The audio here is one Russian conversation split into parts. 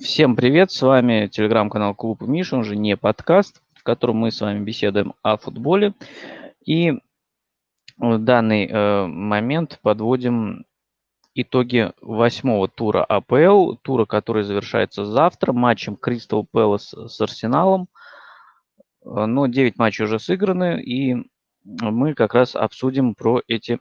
Всем привет, с вами телеграм-канал Клуб Миша, он же не подкаст, в котором мы с вами беседуем о футболе. И в данный э, момент подводим итоги восьмого тура АПЛ, тура, который завершается завтра матчем Кристал Пэлас с Арсеналом. Э, но 9 матчей уже сыграны, и мы как раз обсудим про эти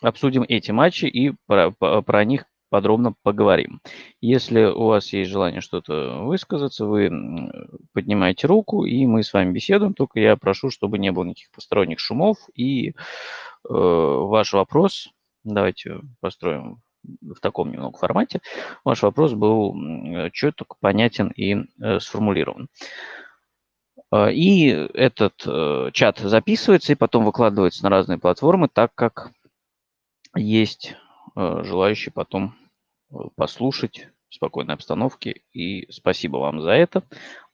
обсудим эти матчи и про, про них подробно поговорим. Если у вас есть желание что-то высказаться, вы поднимаете руку, и мы с вами беседуем. Только я прошу, чтобы не было никаких посторонних шумов. И э, ваш вопрос, давайте построим в таком немного формате, ваш вопрос был четко, понятен и э, сформулирован. Э, и этот э, чат записывается и потом выкладывается на разные платформы, так как есть желающие потом послушать в спокойной обстановке. И спасибо вам за это.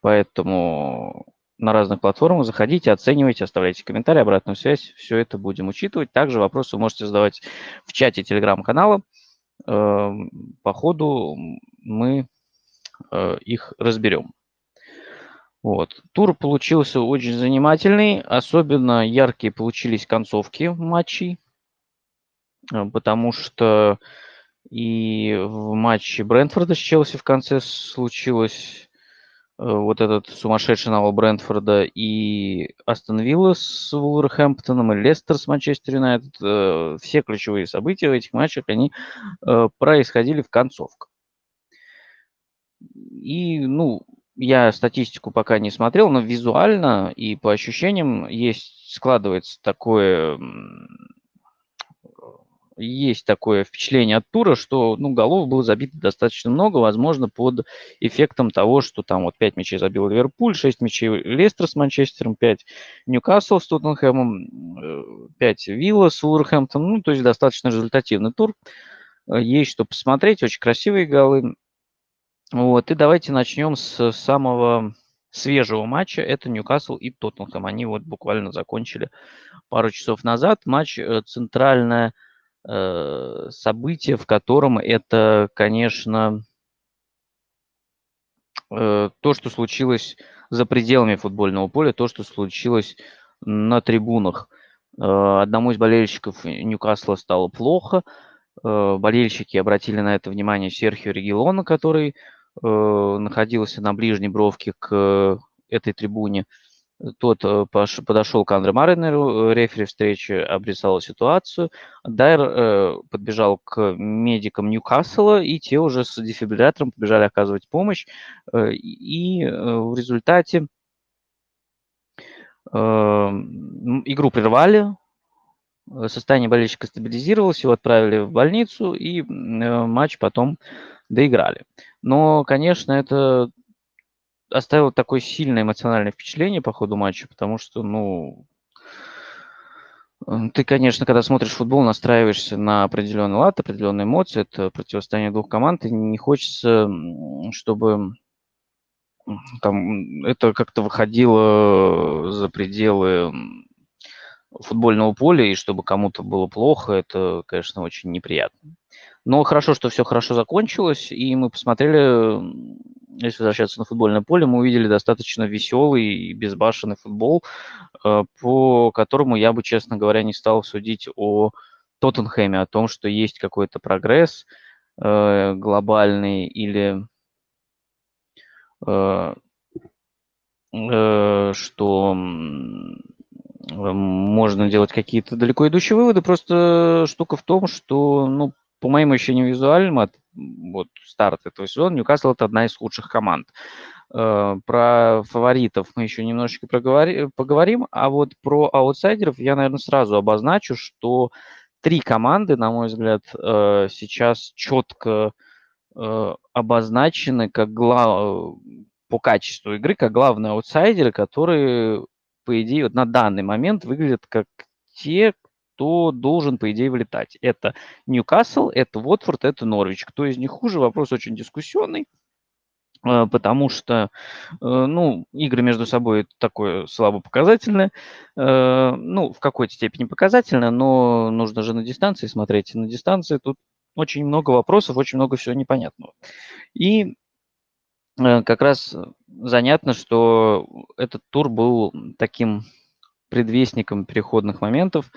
Поэтому на разных платформах заходите, оценивайте, оставляйте комментарии, обратную связь. Все это будем учитывать. Также вопросы вы можете задавать в чате телеграм-канала. Эм, по ходу мы э, их разберем. Вот. Тур получился очень занимательный. Особенно яркие получились концовки матчей. Э, потому что и в матче Брентфорда с Челси в конце случилось э, вот этот сумасшедший навал Брентфорда и Астон Вилла с Вулверхэмптоном и Лестер с Манчестер Юнайтед. Э, все ключевые события в этих матчах, они происходили в концовках. И, ну, я статистику пока не смотрел, но визуально и по ощущениям есть, складывается такое есть такое впечатление от тура, что ну, голов было забито достаточно много, возможно, под эффектом того, что там вот 5 мячей забил Ливерпуль, 6 мячей Лестер с Манчестером, 5 Ньюкасл с Тоттенхэмом, 5 Вилла с Уорхэмптоном, ну, то есть достаточно результативный тур. Э, есть что посмотреть, очень красивые голы. Вот, и давайте начнем с самого свежего матча. Это Ньюкасл и Тоттенхэм. Они вот буквально закончили пару часов назад. Матч э, центральная Э, событие, в котором это, конечно, э, то, что случилось за пределами футбольного поля, то, что случилось на трибунах. Э, одному из болельщиков Ньюкасла стало плохо. Болельщики обратили на это внимание Серхио Регилона, который находился на ближней бровке к этой трибуне. Тот э, подошел к Андре Маринеру, э, рефери встречи обрисовал ситуацию. Дайер э, подбежал к медикам Ньюкасла, и те уже с дефибриллятором побежали оказывать помощь. И в результате игру прервали, состояние болельщика стабилизировалось, его отправили в больницу, и матч потом доиграли. Но, конечно, это оставил такое сильное эмоциональное впечатление по ходу матча, потому что, ну, ты, конечно, когда смотришь футбол, настраиваешься на определенный лад, определенные эмоции, это противостояние двух команд, и не хочется, чтобы там это как-то выходило за пределы футбольного поля, и чтобы кому-то было плохо, это, конечно, очень неприятно. Но хорошо, что все хорошо закончилось, и мы посмотрели если возвращаться на футбольное поле, мы увидели достаточно веселый и безбашенный футбол, э, по которому я бы, честно говоря, не стал судить о Тоттенхэме, о том, что есть какой-то прогресс э, глобальный или э, что можно делать какие-то далеко идущие выводы. Просто штука в том, что, ну, по моим ощущениям визуальным, от вот старт этого сезона, Ньюкасл это одна из худших команд. Э, про фаворитов мы еще немножечко проговори, поговорим, а вот про аутсайдеров я, наверное, сразу обозначу, что три команды, на мой взгляд, э, сейчас четко э, обозначены как глав... по качеству игры, как главные аутсайдеры, которые, по идее, вот на данный момент выглядят как те, кто должен, по идее, вылетать. Это Ньюкасл, это Уотфорд, это Норвич. Кто из них хуже, вопрос очень дискуссионный э, потому что, э, ну, игры между собой такое слабо показательное, э, ну, в какой-то степени показательное, но нужно же на дистанции смотреть. И на дистанции тут очень много вопросов, очень много всего непонятного. И э, как раз занятно, что этот тур был таким предвестником переходных моментов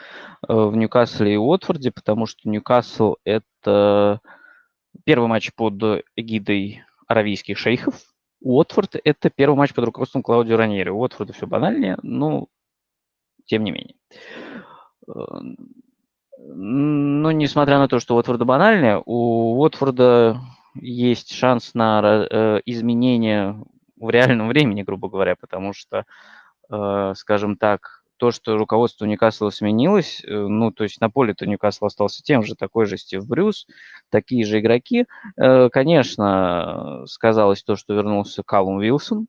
э, в Ньюкасле и Уотфорде, потому что Ньюкасл – это первый матч под эгидой аравийских шейхов. Уотфорд – это первый матч под руководством Клаудио Раньери. У Уотфорда все банальнее, но тем не менее. Э, но несмотря на то, что Уотфорда банальнее, у Уотфорда есть шанс на э, изменение в реальном времени, грубо говоря, потому что, скажем так, то, что руководство Ньюкасла сменилось, э, ну, то есть на поле-то Ньюкасл остался тем же, такой же Стив Брюс, такие же игроки. Э, конечно, сказалось то, что вернулся Калум Уилсон,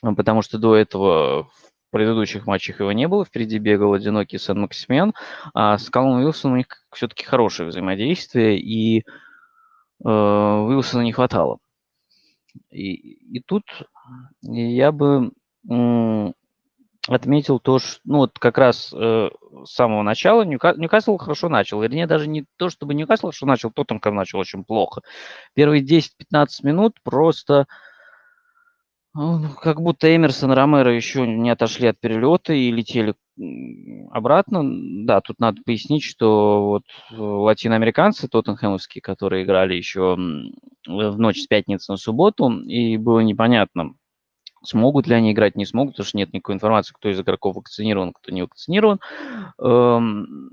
потому что до этого в предыдущих матчах его не было, впереди бегал одинокий Сан Максимен, а с Калумом Уилсоном у них все-таки хорошее взаимодействие, и э, Уилсона не хватало. И, и тут я бы отметил то, что, ну, вот как раз э, с самого начала Ньюка... Ньюкасл хорошо начал. Вернее, даже не то, чтобы Ньюкасл хорошо начал, Тоттенхэм начал очень плохо. Первые 10-15 минут просто ну, как будто Эмерсон и Ромеро еще не отошли от перелета и летели обратно. Да, тут надо пояснить, что вот латиноамериканцы тоттенхэмовские, которые играли еще в ночь с пятницы на субботу, и было непонятно, Смогут ли они играть, не смогут, потому что нет никакой информации, кто из игроков вакцинирован, кто не вакцинирован. Эм,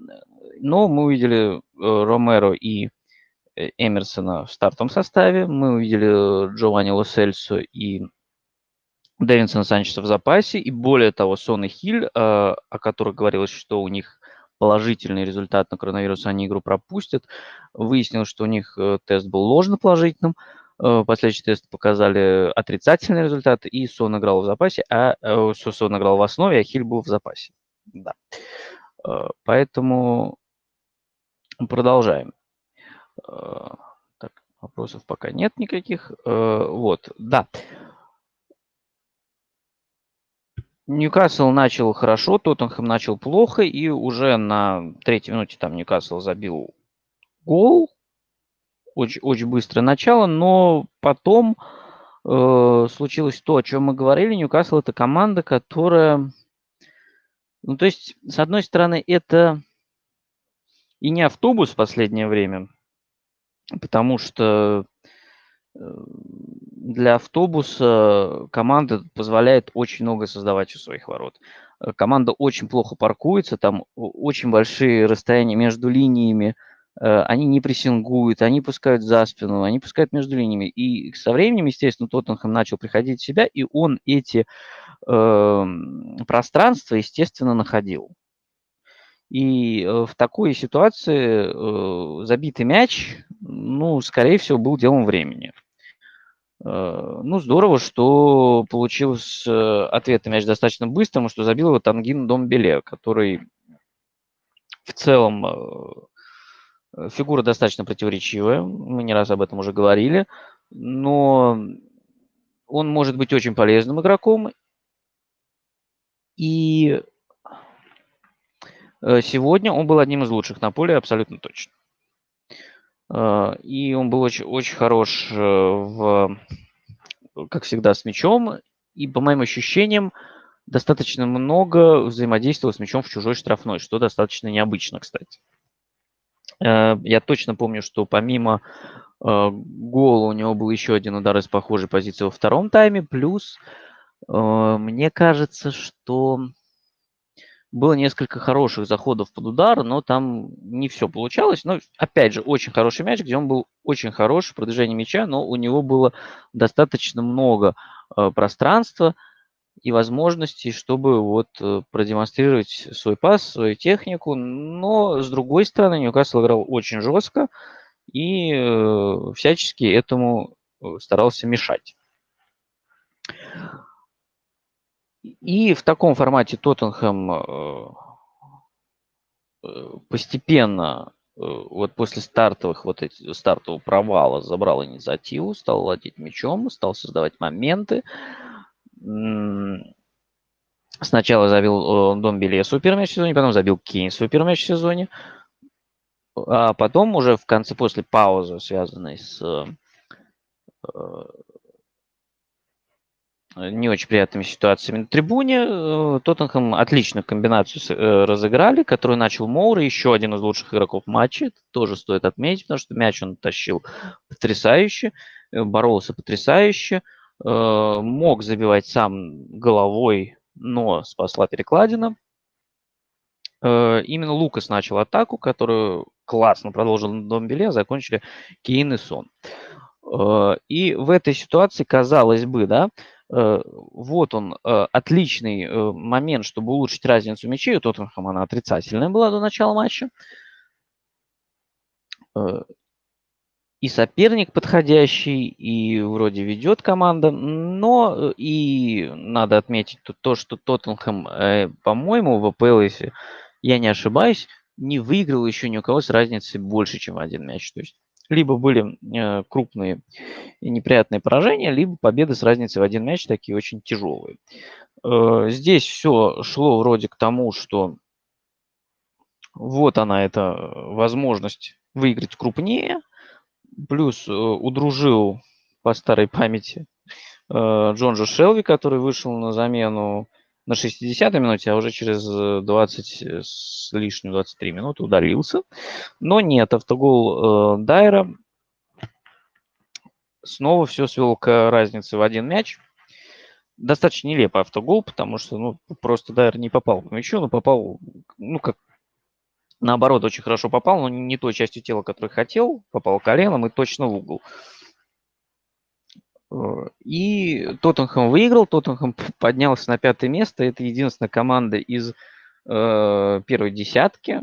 но мы увидели э, Ромеро и э, Эмерсона в стартовом составе. Мы увидели Джованни Лосельсо и Дэвинсона Санчеса в запасе. И более того, Сон и Хиль, э, о которых говорилось, что у них положительный результат на коронавирус, они игру пропустят. Выяснилось, что у них тест был ложно положительным. Э, последующие тесты показали отрицательный результат, и Сон играл в запасе, а э, Сон играл в основе, а Хиль был в запасе. Да. Э, поэтому продолжаем. Так, вопросов пока нет никаких. Вот, да. Ньюкасл начал хорошо, Тоттенхэм начал плохо, и уже на третьей минуте там Ньюкасл забил гол, очень, очень быстрое начало, но потом э, случилось то, о чем мы говорили. Ньюкасл это команда, которая... Ну, то есть, с одной стороны, это и не автобус в последнее время, потому что э, для автобуса команда позволяет очень много создавать у своих ворот. Э, команда очень плохо паркуется, там очень большие расстояния между линиями, они не прессингуют, они пускают за спину, они пускают между линиями. И со временем, естественно, Тоттенхэм начал приходить в себя, и он эти э, пространства, естественно, находил. И э, в такой ситуации э, забитый мяч, ну, скорее всего, был делом времени. Э, ну, здорово, что получился э, ответный мяч достаточно быстрым, что забил его Тангин Домбеле, который в целом э, Э, фигура достаточно противоречивая, мы не раз об этом уже говорили, но он может быть очень полезным игроком. И э, сегодня он был одним из лучших на поле, абсолютно точно. Э, и он был очень, очень хорош в, как всегда, с мячом. И по моим ощущениям, достаточно много взаимодействовал с мячом в чужой штрафной, что достаточно необычно, кстати. Э, я точно помню, что помимо э, гола у него был еще один удар из похожей позиции во втором тайме. Плюс э, мне кажется, что было несколько хороших заходов под удар, но там не все получалось. Но, опять же, очень хороший мяч, где он был очень хорош в продвижении мяча, но у него было достаточно много пространства – и возможностей, чтобы вот э, продемонстрировать свой пас, свою технику. Но, с другой стороны, Ньюкасл играл очень жестко и э, всячески этому э, старался мешать. И в таком формате Тоттенхэм постепенно, вот после стартовых, вот эти, стартового провала забрал инициативу, стал владеть мячом, стал создавать моменты, Сначала забил Дом Белия свой первый мяч в сезоне, потом забил Кейн свой первый мяч в сезоне. А потом уже в конце, после паузы, связанной с э, не очень приятными ситуациями на трибуне. Э, Тоттенхэм отличную комбинацию э, разыграли, которую начал Моура, еще один из лучших игроков матча. Это тоже стоит отметить, потому что мяч он тащил потрясающе, боролся потрясающе, мог забивать сам головой, но спасла перекладина. Именно Лукас начал атаку, которую классно продолжил Домбеле, а закончили Кейн и Сон. И в этой ситуации, казалось бы, да, Э, вот он, э, отличный э, момент, чтобы улучшить разницу мячей. У Тоттенхэма она отрицательная была до начала матча. И соперник подходящий, и вроде ведет команда, но и надо отметить то, что Тоттенхэм, по-моему, в АПЛ, если я не ошибаюсь, не выиграл еще ни у кого с разницей больше, чем один мяч. То есть либо были э, крупные и неприятные поражения, либо победы с разницей в один мяч, такие очень тяжелые. Э, здесь все шло вроде к тому, что вот она, эта возможность выиграть крупнее, плюс э, удружил по старой памяти Джонжо Шелви, который вышел на замену на 60-й минуте, а уже через 20 э, с лишним 23 минуты удалился. Но нет, автогол э, Дайера снова все свел к разнице в один мяч. Достаточно нелепый автогол, потому что ну, просто Дайер не попал по мячу, но попал, ну как, наоборот, очень хорошо попал, но не той частью тела, которую хотел, попал коленом и точно в угол. И Тоттенхэм выиграл, Тоттенхэм поднялся на пятое место. Это единственная команда из э, первой десятки.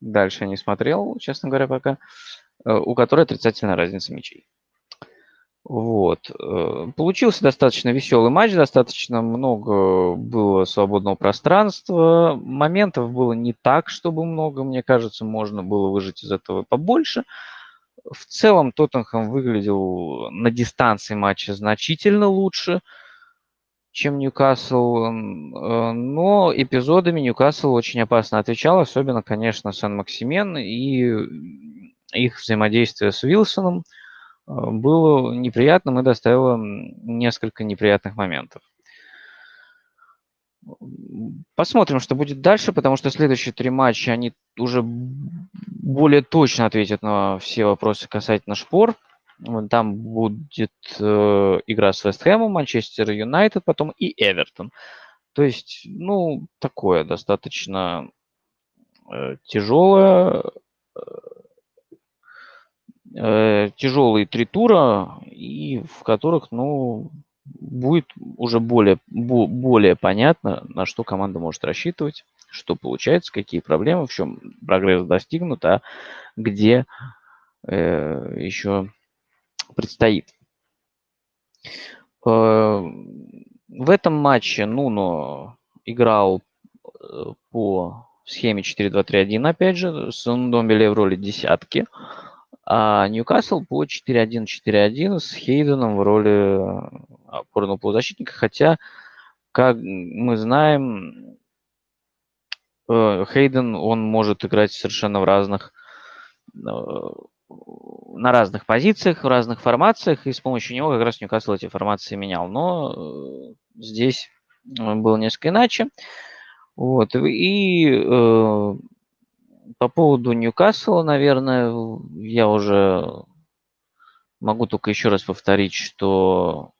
Дальше я не смотрел, честно говоря, пока. Э, у которой отрицательная разница мячей. Вот. Э, получился достаточно веселый матч, достаточно много было свободного пространства. Моментов было не так, чтобы много, мне кажется, можно было выжить из этого побольше. В целом Тоттенхэм выглядел на дистанции матча значительно лучше, чем Ньюкасл, э, но эпизодами Ньюкасл очень опасно отвечал, особенно, конечно, Сан-Максимен и их взаимодействие с Вилсоном было неприятным и доставило несколько неприятных моментов. Посмотрим, что будет дальше, потому что следующие три матча, они уже более точно ответят на все вопросы касательно шпор. Там будет э, игра с Вестхэмом, Манчестер Юнайтед, потом и Эвертон. То есть, ну, такое достаточно э, тяжелое, э, тяжелые три тура, и в которых, ну, будет уже более, более понятно, на что команда может рассчитывать, что получается, какие проблемы, в чем прогресс достигнут, а где э, еще предстоит. Э, в этом матче Нуно играл э, по схеме 4-2-3-1, опять же, с Ндомбеле в роли десятки. А Ньюкасл по 4-1-4-1 с Хейденом в роли опорного полузащитника, хотя, как мы знаем, э, Хейден, он может играть совершенно в разных, э, на разных позициях, в разных формациях, и с помощью него как раз Ньюкасл эти формации менял. Но э, здесь было несколько иначе. Вот. И по поводу Ньюкасла, наверное, я уже могу только еще раз повторить, что,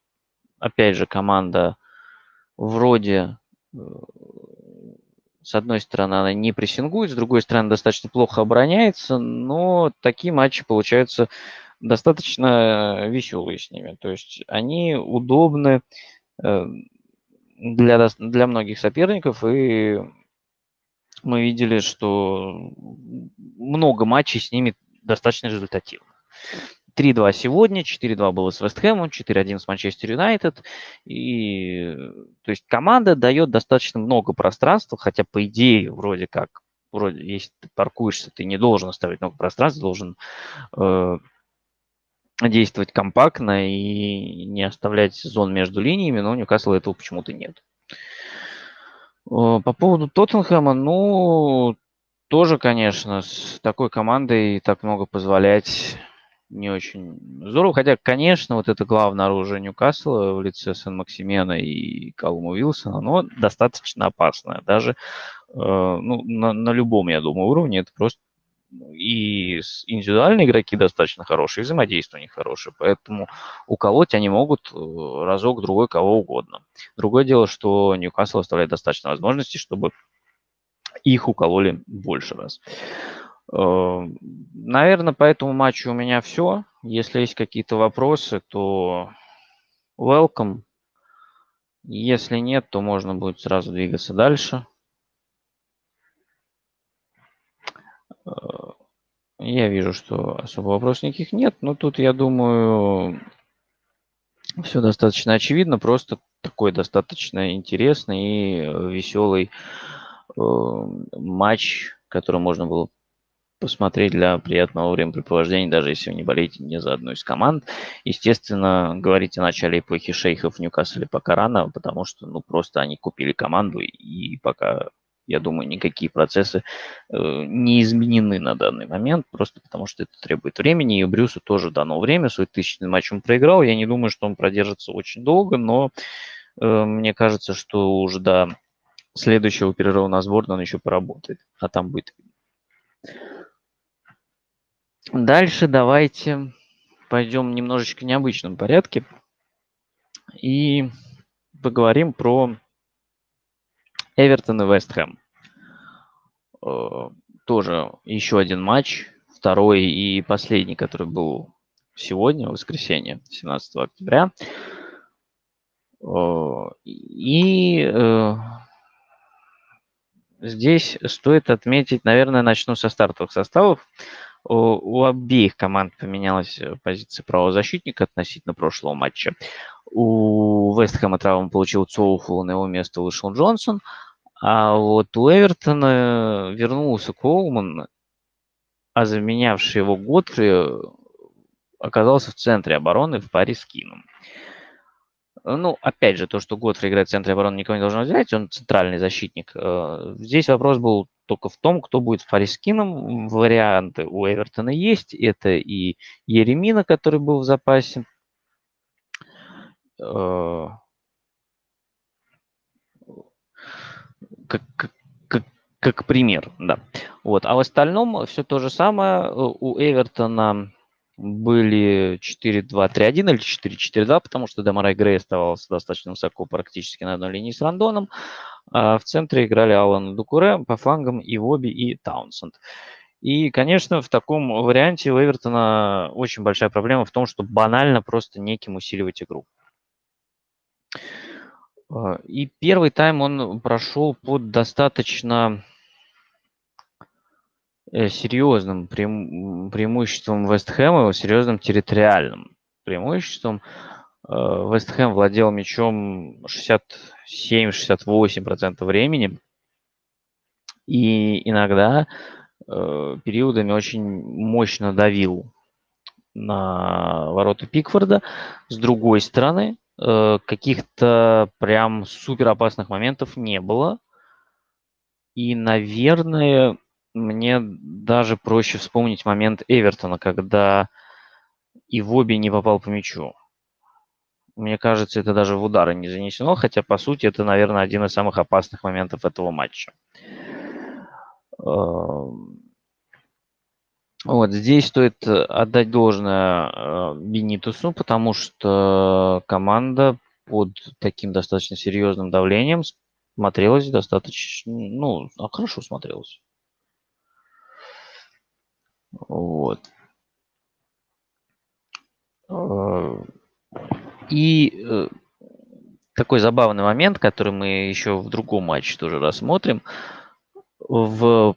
опять же, команда вроде, э, с одной стороны, она не прессингует, с другой стороны, достаточно плохо обороняется, но такие матчи получаются достаточно веселые с ними. То есть они удобны э, для, для многих соперников, и мы видели, что много матчей с ними достаточно результативно. 3-2 сегодня, 4-2 было с Вестхэмом, 4-1 с Манчестер Юнайтед. И, то есть команда дает достаточно много пространства, хотя по идее вроде как, вроде если ты паркуешься, ты не должен оставить много пространства, должен э, действовать компактно и не оставлять зон между линиями, но у Ньюкасла этого почему-то нет. По поводу Тоттенхэма, ну, тоже, конечно, с такой командой так много позволять не очень здорово. Хотя, конечно, вот это главное оружие Ньюкасла в лице Сен-Максимена и Калума Уилсона, оно достаточно опасное. Даже э, ну, на, на любом, я думаю, уровне это просто и индивидуальные игроки достаточно хорошие, и взаимодействие у них хорошее, поэтому уколоть они могут э, разок, другой, кого угодно. Другое дело, что Ньюкасл оставляет достаточно возможностей, чтобы их укололи больше раз. Э, Наверное, по этому матчу у меня все. Если есть какие-то вопросы, то welcome. Если нет, то можно будет сразу двигаться дальше. Э, я вижу, что особо вопросов никаких нет, но тут, я думаю, все достаточно очевидно, просто такой достаточно интересный и веселый э, матч, который можно было посмотреть для приятного времяпрепровождения, даже если вы не болеете ни за одну из команд. Естественно, говорить о начале эпохи шейхов в Ньюкасле пока рано, потому что ну, просто они купили команду, и пока, я думаю, никакие процессы э, не изменены на данный момент, просто потому что это требует времени, и Брюсу тоже дано время, свой тысячный матч он проиграл, я не думаю, что он продержится очень долго, но э, мне кажется, что уже до следующего перерыва на сборную он еще поработает, а там будет Дальше давайте пойдем немножечко в необычном порядке и поговорим про Эвертон и Вест Хэм. Э, тоже еще один матч, второй и последний, который был сегодня, воскресенье, 17 октября. Э, и э, здесь стоит отметить, наверное, начну со стартовых составов. У, обеих команд поменялась позиция правозащитника относительно прошлого матча. У Вестхэма травму получил Цоуфул, на его место вышел Джонсон. А вот у Эвертона вернулся Коулман, а заменявший его Готфри оказался в центре обороны в паре с Кином. Ну, опять же, то, что Готфри играет в центре обороны, никого не должно взять, он центральный защитник. Э, здесь вопрос был только в том, кто будет Фарискином. Варианты у Эвертона есть. Это и Еремина, который был в запасе. Как, как, как, пример, да. Вот. А в остальном все то же самое. У Эвертона были 4-2-3-1 или 4-4-2, потому что Демарай Грей оставался достаточно высоко, практически на одной линии с Рандоном. А в центре играли Алан Дукуре, по флангам и Воби, и Таунсенд. И, конечно, в таком варианте у Эвертона очень большая проблема в том, что банально просто неким усиливать игру. А, и первый тайм он прошел под достаточно Э, серьезным преимуществом Вест Хэма, серьезным территориальным преимуществом. Э, Вест Хэм владел мячом 67-68% времени. И иногда э, периодами очень мощно давил на ворота Пикфорда. С другой стороны, каких-то прям супер опасных моментов не было. И, наверное, мне даже проще вспомнить момент Эвертона, когда и в обе не попал по мячу. Мне кажется, это даже в удары не занесено, хотя, по сути, это, наверное, один из самых опасных моментов этого матча. Вот здесь стоит отдать должное э, Бенитусу, потому что команда под таким достаточно серьезным давлением смотрелась достаточно, ну, хорошо смотрелась. Вот. Э, и э, такой забавный момент, который мы еще в другом матче тоже рассмотрим. В,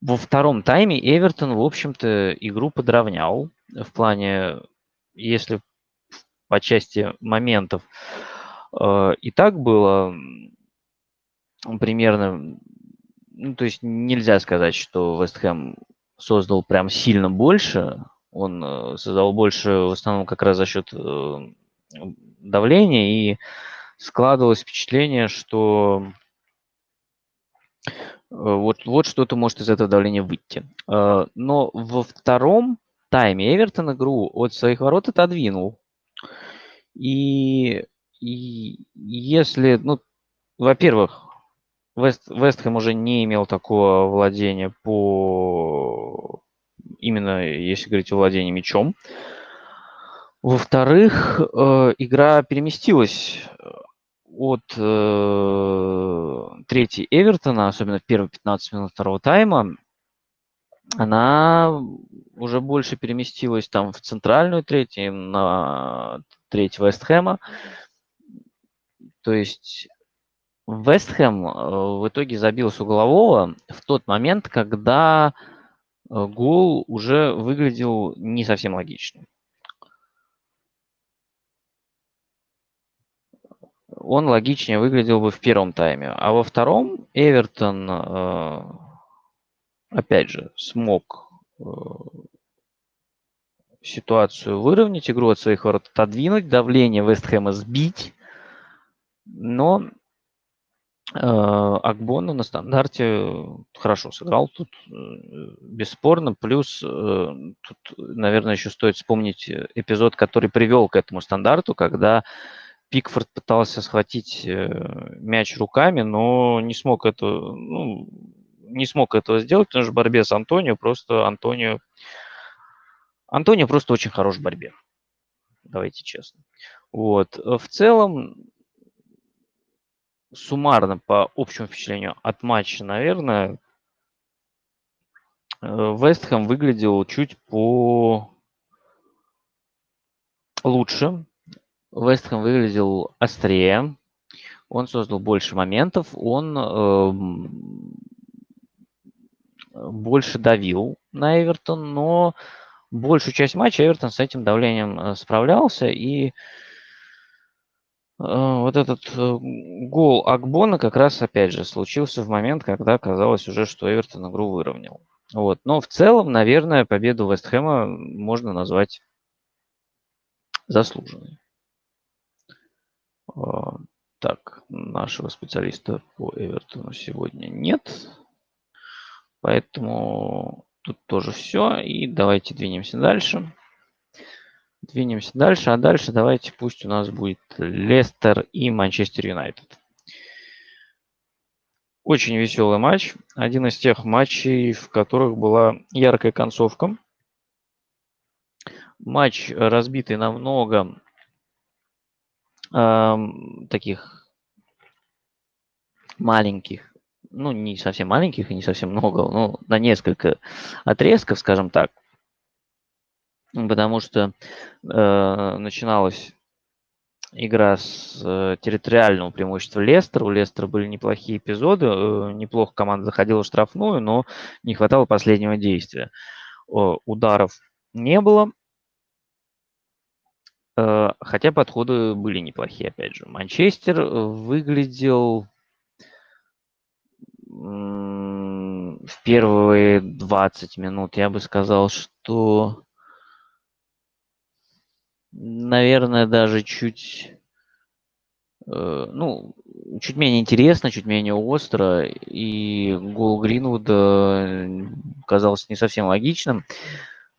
во втором тайме Эвертон, в общем-то, игру подровнял. В плане, если по части моментов э, и так было примерно, ну, то есть нельзя сказать, что Вестхэм создал прям сильно больше. Он э, создал больше в основном как раз за счет э, давления, и складывалось впечатление, что вот, вот что-то может из этого давления выйти. Но во втором тайме Эвертон игру от своих ворот отодвинул. И, и если, ну, во-первых, Вест, Вестхэм уже не имел такого владения по именно если говорить о владении мячом. Во-вторых, э, игра переместилась от э, третьей Эвертона, особенно в первые 15 минут второго тайма, она уже больше переместилась там в центральную треть, на треть Вестхэма. То есть Вестхэм э, в итоге забил с углового в тот момент, когда э, гол уже выглядел не совсем логичным. Он логичнее выглядел бы в первом тайме. А во втором Эвертон, э, опять же, смог ситуацию выровнять, игру от своих ворот отодвинуть, давление Вестхэма сбить. Но э, Акбону на стандарте хорошо сыграл тут, э, бесспорно. Плюс э, тут, наверное, еще стоит вспомнить эпизод, который привел к этому стандарту, когда Пикфорд пытался схватить мяч руками, но не смог это, ну, не смог этого сделать, потому что в борьбе с Антонио просто Антонио Антонио просто очень хорош в борьбе. Давайте честно. Вот. В целом, суммарно по общему впечатлению от матча, наверное, Вестхэм выглядел чуть по лучше. Вестхэм выглядел острее. Он создал больше моментов. Он э, больше давил на Эвертон, но большую часть матча Эвертон с этим давлением э, справлялся. И э, вот этот э, гол Акбона как раз, опять же, случился в момент, когда казалось уже, что Эвертон игру выровнял. Вот. Но в целом, наверное, победу Вестхэма можно назвать заслуженной. Так, нашего специалиста по Эвертону сегодня нет. Поэтому Тут тоже все. И давайте двинемся дальше. Двинемся дальше. А дальше давайте пусть у нас будет Лестер и Манчестер Юнайтед. Очень веселый матч. Один из тех матчей, в которых была яркая концовка. Матч разбитый на много таких маленьких ну, не совсем маленьких и не совсем много, но на несколько отрезков, скажем так. Потому что э, начиналась игра с э, территориального преимущества Лестера. У Лестера были неплохие эпизоды, э, неплохо команда заходила в штрафную, но не хватало последнего действия. Э, ударов не было, хотя подходы были неплохие, опять же. Манчестер выглядел в первые 20 минут я бы сказал, что, наверное, даже чуть, э, ну, чуть менее интересно, чуть менее остро, и гол Гринвуда казался не совсем логичным.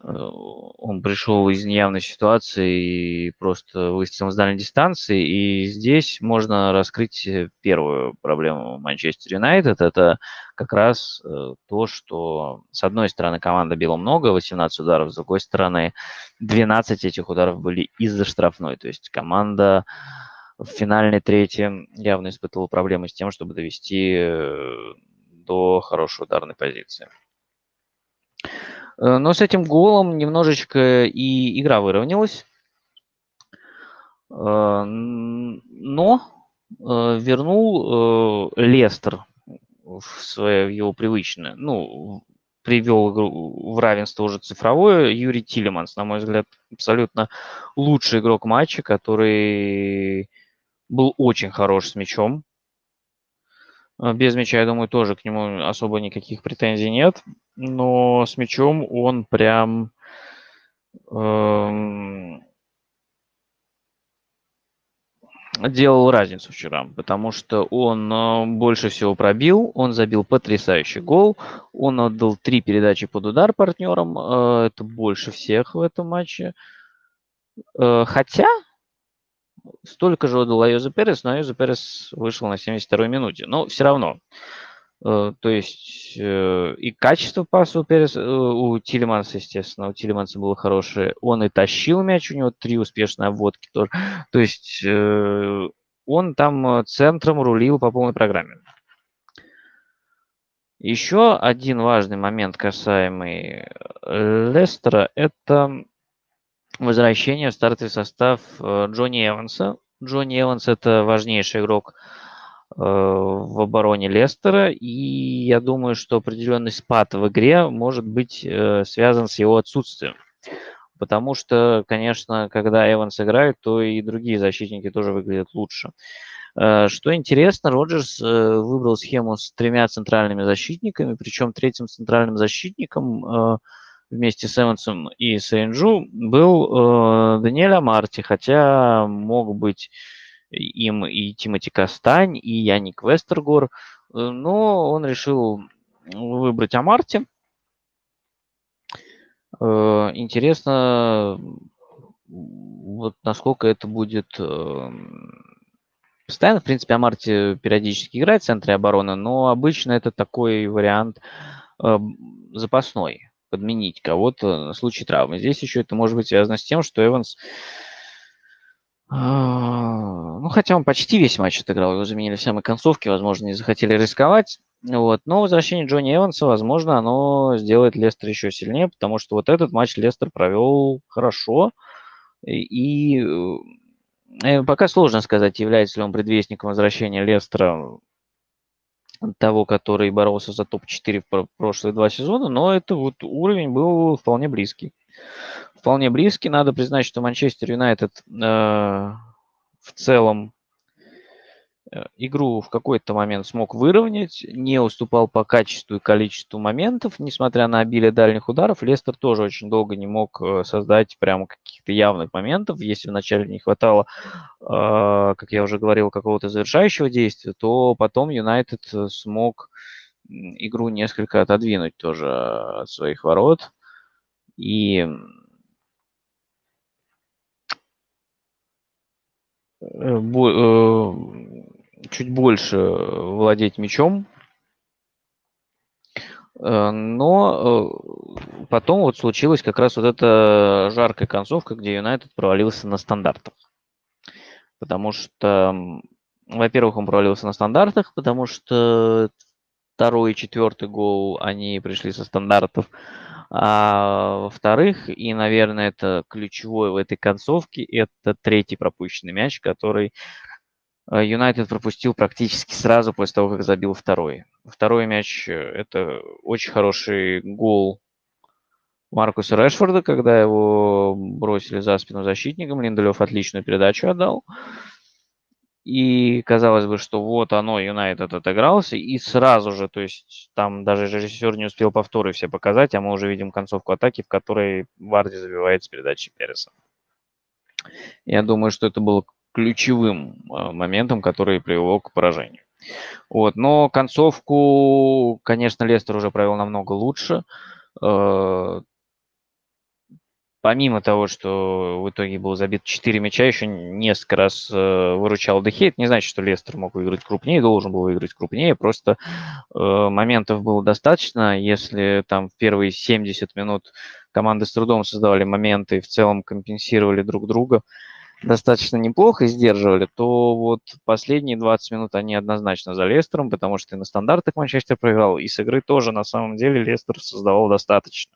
Э, он пришел из неявной ситуации и просто выстрелил с дальней дистанции. И здесь можно раскрыть первую проблему Манчестер Юнайтед. Это как раз э, то, что с одной стороны команда била много, 18 ударов, с другой стороны 12 этих ударов были из-за штрафной. То есть команда в финальной трети явно испытывала проблемы с тем, чтобы довести э, до хорошей ударной позиции. Э, но с этим голом немножечко и игра выровнялась. Э, но э, вернул Лестер в свое его привычное, ну, привел игру в равенство уже цифровое. Юрий Тилеманс, на мой взгляд, абсолютно лучший игрок матча, который был очень хорош с мячом. А, без мяча, я думаю, тоже к нему особо никаких претензий нет. Но с мячом он прям... Эм, делал разницу вчера, потому что он э, больше всего пробил, он забил потрясающий гол, он отдал три передачи под удар партнерам, э, это больше всех в этом матче. Э, хотя столько же отдал Айоза Перес, но Айоза Перес вышел на 72-й минуте. Но все равно. То есть и качество паса у, Перес, у Тилеманса, естественно, у Тилеманса было хорошее. Он и тащил мяч, у него три успешные обводки тоже. То есть он там центром рулил по полной программе. Еще один важный момент, касаемый Лестера, это возвращение в стартовый состав Джонни Эванса. Джонни Эванс – это важнейший игрок в обороне Лестера, и я думаю, что определенный спад в игре может быть э, связан с его отсутствием. Потому что, конечно, когда Эванс играет, то и другие защитники тоже выглядят лучше. Э, что интересно, Роджерс э, выбрал схему с тремя центральными защитниками, причем третьим центральным защитником вместе с Эвансом и Сейнджу был Даниэль Амарти, хотя мог быть им и Тимоти Кастань, и Яник Вестергор, э, но он решил выбрать Амарти. Э, интересно, вот насколько это будет эм, постоянно. В принципе, Амарти периодически играет в центре обороны, но обычно это такой вариант э, запасной, подменить кого-то на случай травмы. Здесь еще это может быть связано с тем, что Эванс а, ну, хотя он почти весь матч отыграл, его заменили в самой концовке, возможно, не захотели рисковать. Вот. Но возвращение Джонни Эванса, возможно, оно сделает Лестер еще сильнее, потому что вот этот матч Лестер провел хорошо. И, и э, пока сложно сказать, является ли он предвестником возвращения Лестера того, который боролся за топ-4 в прошлые два сезона, но это вот уровень был вполне близкий вполне близки. Надо признать, что Манчестер Юнайтед э, в целом игру в какой-то момент смог выровнять, не уступал по качеству и количеству моментов, несмотря на обилие дальних ударов. Лестер тоже очень долго не мог э, создать прямо каких-то явных моментов. Если вначале не хватало, э, как я уже говорил, какого-то завершающего действия, то потом Юнайтед смог игру несколько отодвинуть тоже от своих ворот. И Э, э, чуть больше владеть мячом, э, но потом вот случилась как раз вот эта жаркая концовка, где Юнайтед провалился на стандартах. Потому что, во-первых, он провалился на стандартах, потому что второй и четвертый гол, они пришли со стандартов. А во-вторых, и, наверное, это ключевое в этой концовке, это третий пропущенный мяч, который э, Юнайтед пропустил практически сразу после того, как забил второй. Второй мяч э, – это очень хороший гол Маркуса Решфорда, когда его бросили за спину защитником. Линделев отличную передачу отдал. И казалось бы, что вот оно, Юнайтед отыгрался, и сразу же, то есть там даже режиссер не успел повторы все показать, а мы уже видим концовку атаки, в которой Варди забивает с передачи Переса. Я думаю, что это было ключевым а, моментом, который привело к поражению. Вот, но концовку, конечно, Лестер уже провел намного лучше. Э, помимо того, что в итоге был забит 4 мяча, еще несколько раз э, выручал Дехе. Не значит, что Лестер мог выиграть крупнее, должен был выиграть крупнее. Просто э, моментов было достаточно. Если там в первые 70 минут команды с трудом создавали моменты и в целом компенсировали друг друга достаточно неплохо сдерживали, то вот последние 20 минут они однозначно за Лестером, потому что и на стандартах Манчестер проиграл, и с игры тоже на самом деле Лестер создавал достаточно.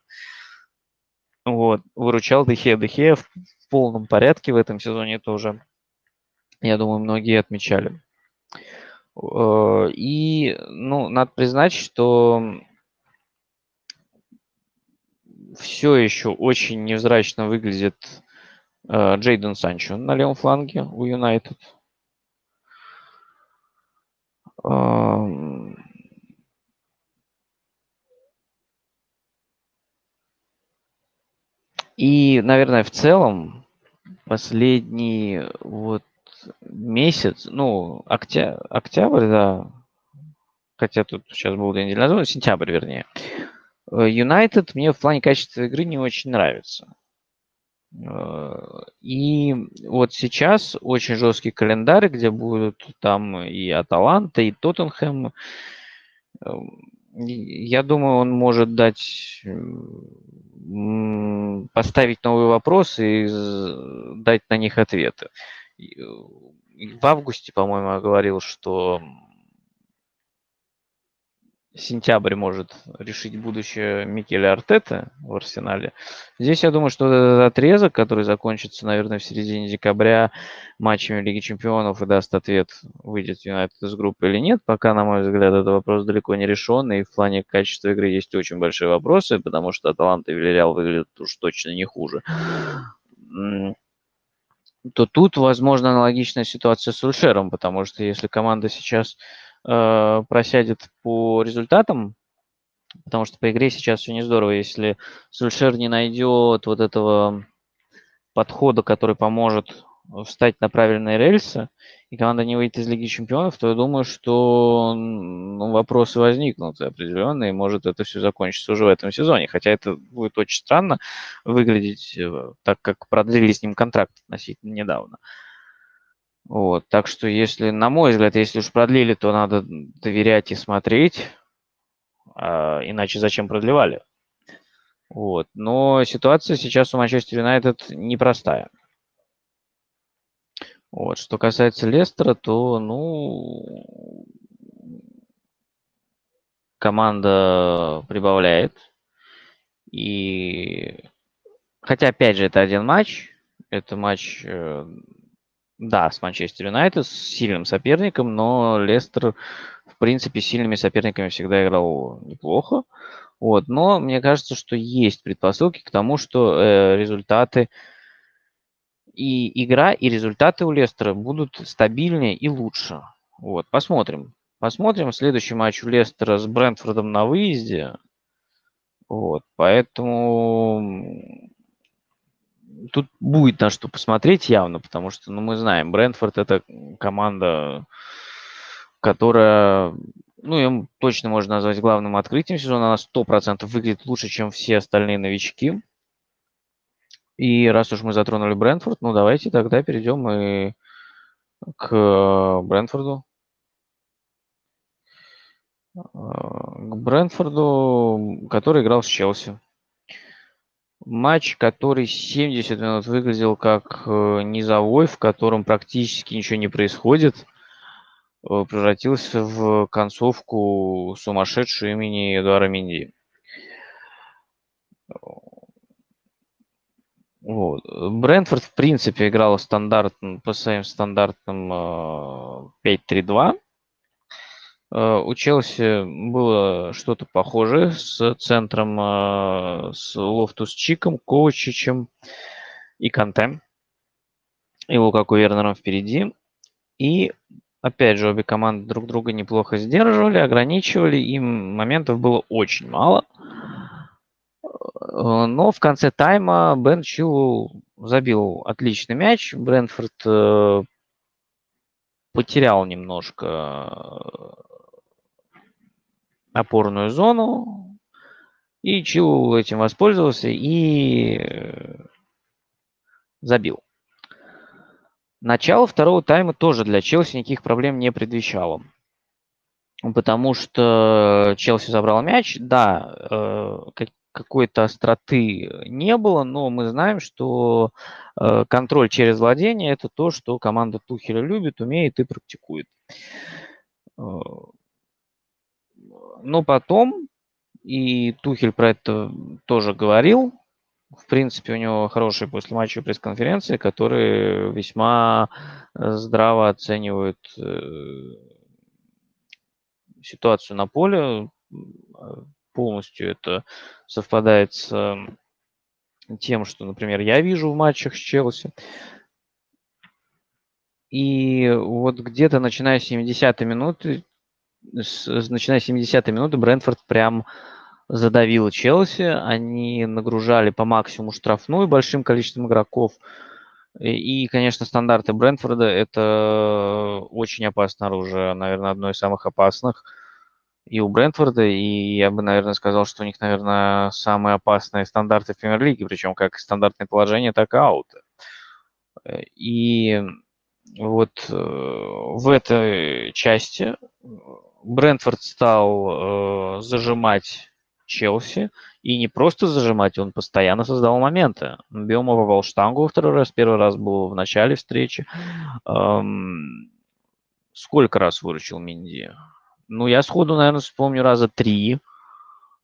Вот, выручал Дехе. Дехе в полном порядке в этом сезоне тоже, я думаю, многие отмечали. Э, и, ну, надо признать, что все еще очень невзрачно выглядит Джейден Санчо на левом фланге у Юнайтед. Эм, И, наверное, в целом последние вот месяц, ну, октя... октябрь, да, хотя тут сейчас был две недели назад, сентябрь, вернее, Юнайтед мне в плане качества игры не очень нравится. И вот сейчас очень жесткий календарь, где будут там и Аталанта, и Тоттенхэм. Я думаю, он может дать поставить новые вопросы и дать на них ответы. В августе, по-моему, я говорил, что сентябрь может решить будущее Микеля Артета в Арсенале. Здесь я думаю, что этот отрезок, который закончится, наверное, в середине декабря матчами Лиги Чемпионов и даст ответ, выйдет Юнайтед из группы или нет, пока, на мой взгляд, этот вопрос далеко не решен, и в плане качества игры есть очень большие вопросы, потому что Аталанта и Вильяреал выглядят уж точно не хуже то тут, возможно, аналогичная ситуация с Ульшером, потому что если команда сейчас э, просядет по результатам, потому что по игре сейчас все не здорово, если Сульшер не найдет вот этого подхода, который поможет встать на правильные рельсы, и команда не выйдет из Лиги Чемпионов, то я думаю, что ну, вопросы возникнут определенные, и может это все закончится уже в этом сезоне. Хотя это будет очень странно выглядеть, э, так как продлили с ним контракт относительно недавно. Вот, так что если, на мой взгляд, если уж продлили, то надо доверять и смотреть, а, иначе зачем продлевали? Вот, но ситуация сейчас у Манчестер Юнайтед непростая. Вот, что касается Лестера, то, ну, команда прибавляет. И хотя, опять же, это один матч. Это матч э, да, с Манчестер Юнайтед, с сильным соперником, но Лестер, в принципе, с сильными соперниками всегда играл неплохо. Вот, но мне кажется, что есть предпосылки к тому, что э, результаты и игра, и результаты у Лестера будут стабильнее и лучше. Вот, посмотрим. Посмотрим. Следующий матч у Лестера с Брентфордом на выезде. Вот, поэтому тут будет на что посмотреть явно, потому что, ну, мы знаем, Брентфорд это команда, которая, ну, им точно можно назвать главным открытием сезона. Она 100% выглядит лучше, чем все остальные новички. И раз уж мы затронули Брентфорд, ну, давайте тогда перейдем и к Брентфорду. К Брентфорду, который играл с Челси. Матч, который 70 минут выглядел как э, низовой, в котором практически ничего не происходит, э, превратился в концовку сумасшедшую имени Эдуара Менди. Вот. Брентфорд, в принципе, играл стандарт, по своим стандартам 5-3-2. Э, у Челси было что-то похожее с центром, э, с Лофтус-Чиком, Ковачичем и Канте. И Лукаку Вернером впереди. И опять же, обе команды друг друга неплохо сдерживали, ограничивали, им моментов было очень мало. Э, но в конце тайма Бен Чилл забил отличный мяч. Брэнфорд потерял немножко опорную зону. И Чил этим воспользовался и э, забил. Начало второго тайма тоже для Челси никаких проблем не предвещало. Потому что Челси забрал мяч. Да, э, какой-то остроты не было, но мы знаем, что э, контроль через владение – это то, что команда Тухеля любит, умеет и практикует. Но потом, и Тухель про это тоже говорил, в принципе, у него хорошие после матча пресс-конференции, которые весьма э, здраво оценивают э, ситуацию на поле. Полностью это совпадает с тем, что, например, я вижу в матчах с Челси. И вот где-то начиная с 70-й минуты с, начиная с 70-й минуты Брентфорд прям задавил Челси. Они нагружали по максимуму штрафную большим количеством игроков. И, конечно, стандарты Брентфорда – это очень опасное оружие, наверное, одно из самых опасных и у Брентфорда, и я бы, наверное, сказал, что у них, наверное, самые опасные стандарты в премьер-лиге, причем как стандартные положения, так и ауты. И вот э, в этой части Брентфорд стал э, зажимать Челси, и не просто зажимать, он постоянно создавал моменты. Биома попал штангу второй раз, первый раз был в начале встречи. Эм, сколько раз выручил Минди? Ну, я сходу, наверное, вспомню раза три.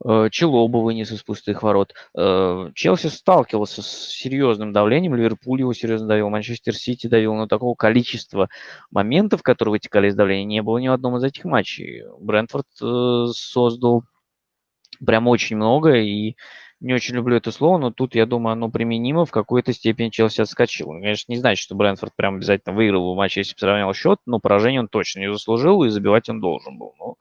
Э, Челоба вынес из пустых ворот. Э, Челси сталкивался с серьезным давлением, Ливерпуль его серьезно давил, Манчестер Сити давил, но такого количества моментов, которые вытекали из давления, не было ни в одном из этих матчей. Брентфорд э, создал прям очень много, и не очень люблю это слово, но тут, я думаю, оно применимо. В какой-то степени Челси отскочил. Конечно, не значит, что Брэнфорд прям обязательно выиграл в матче, если бы сравнял счет, но поражение он точно не заслужил, и забивать он должен был. Но,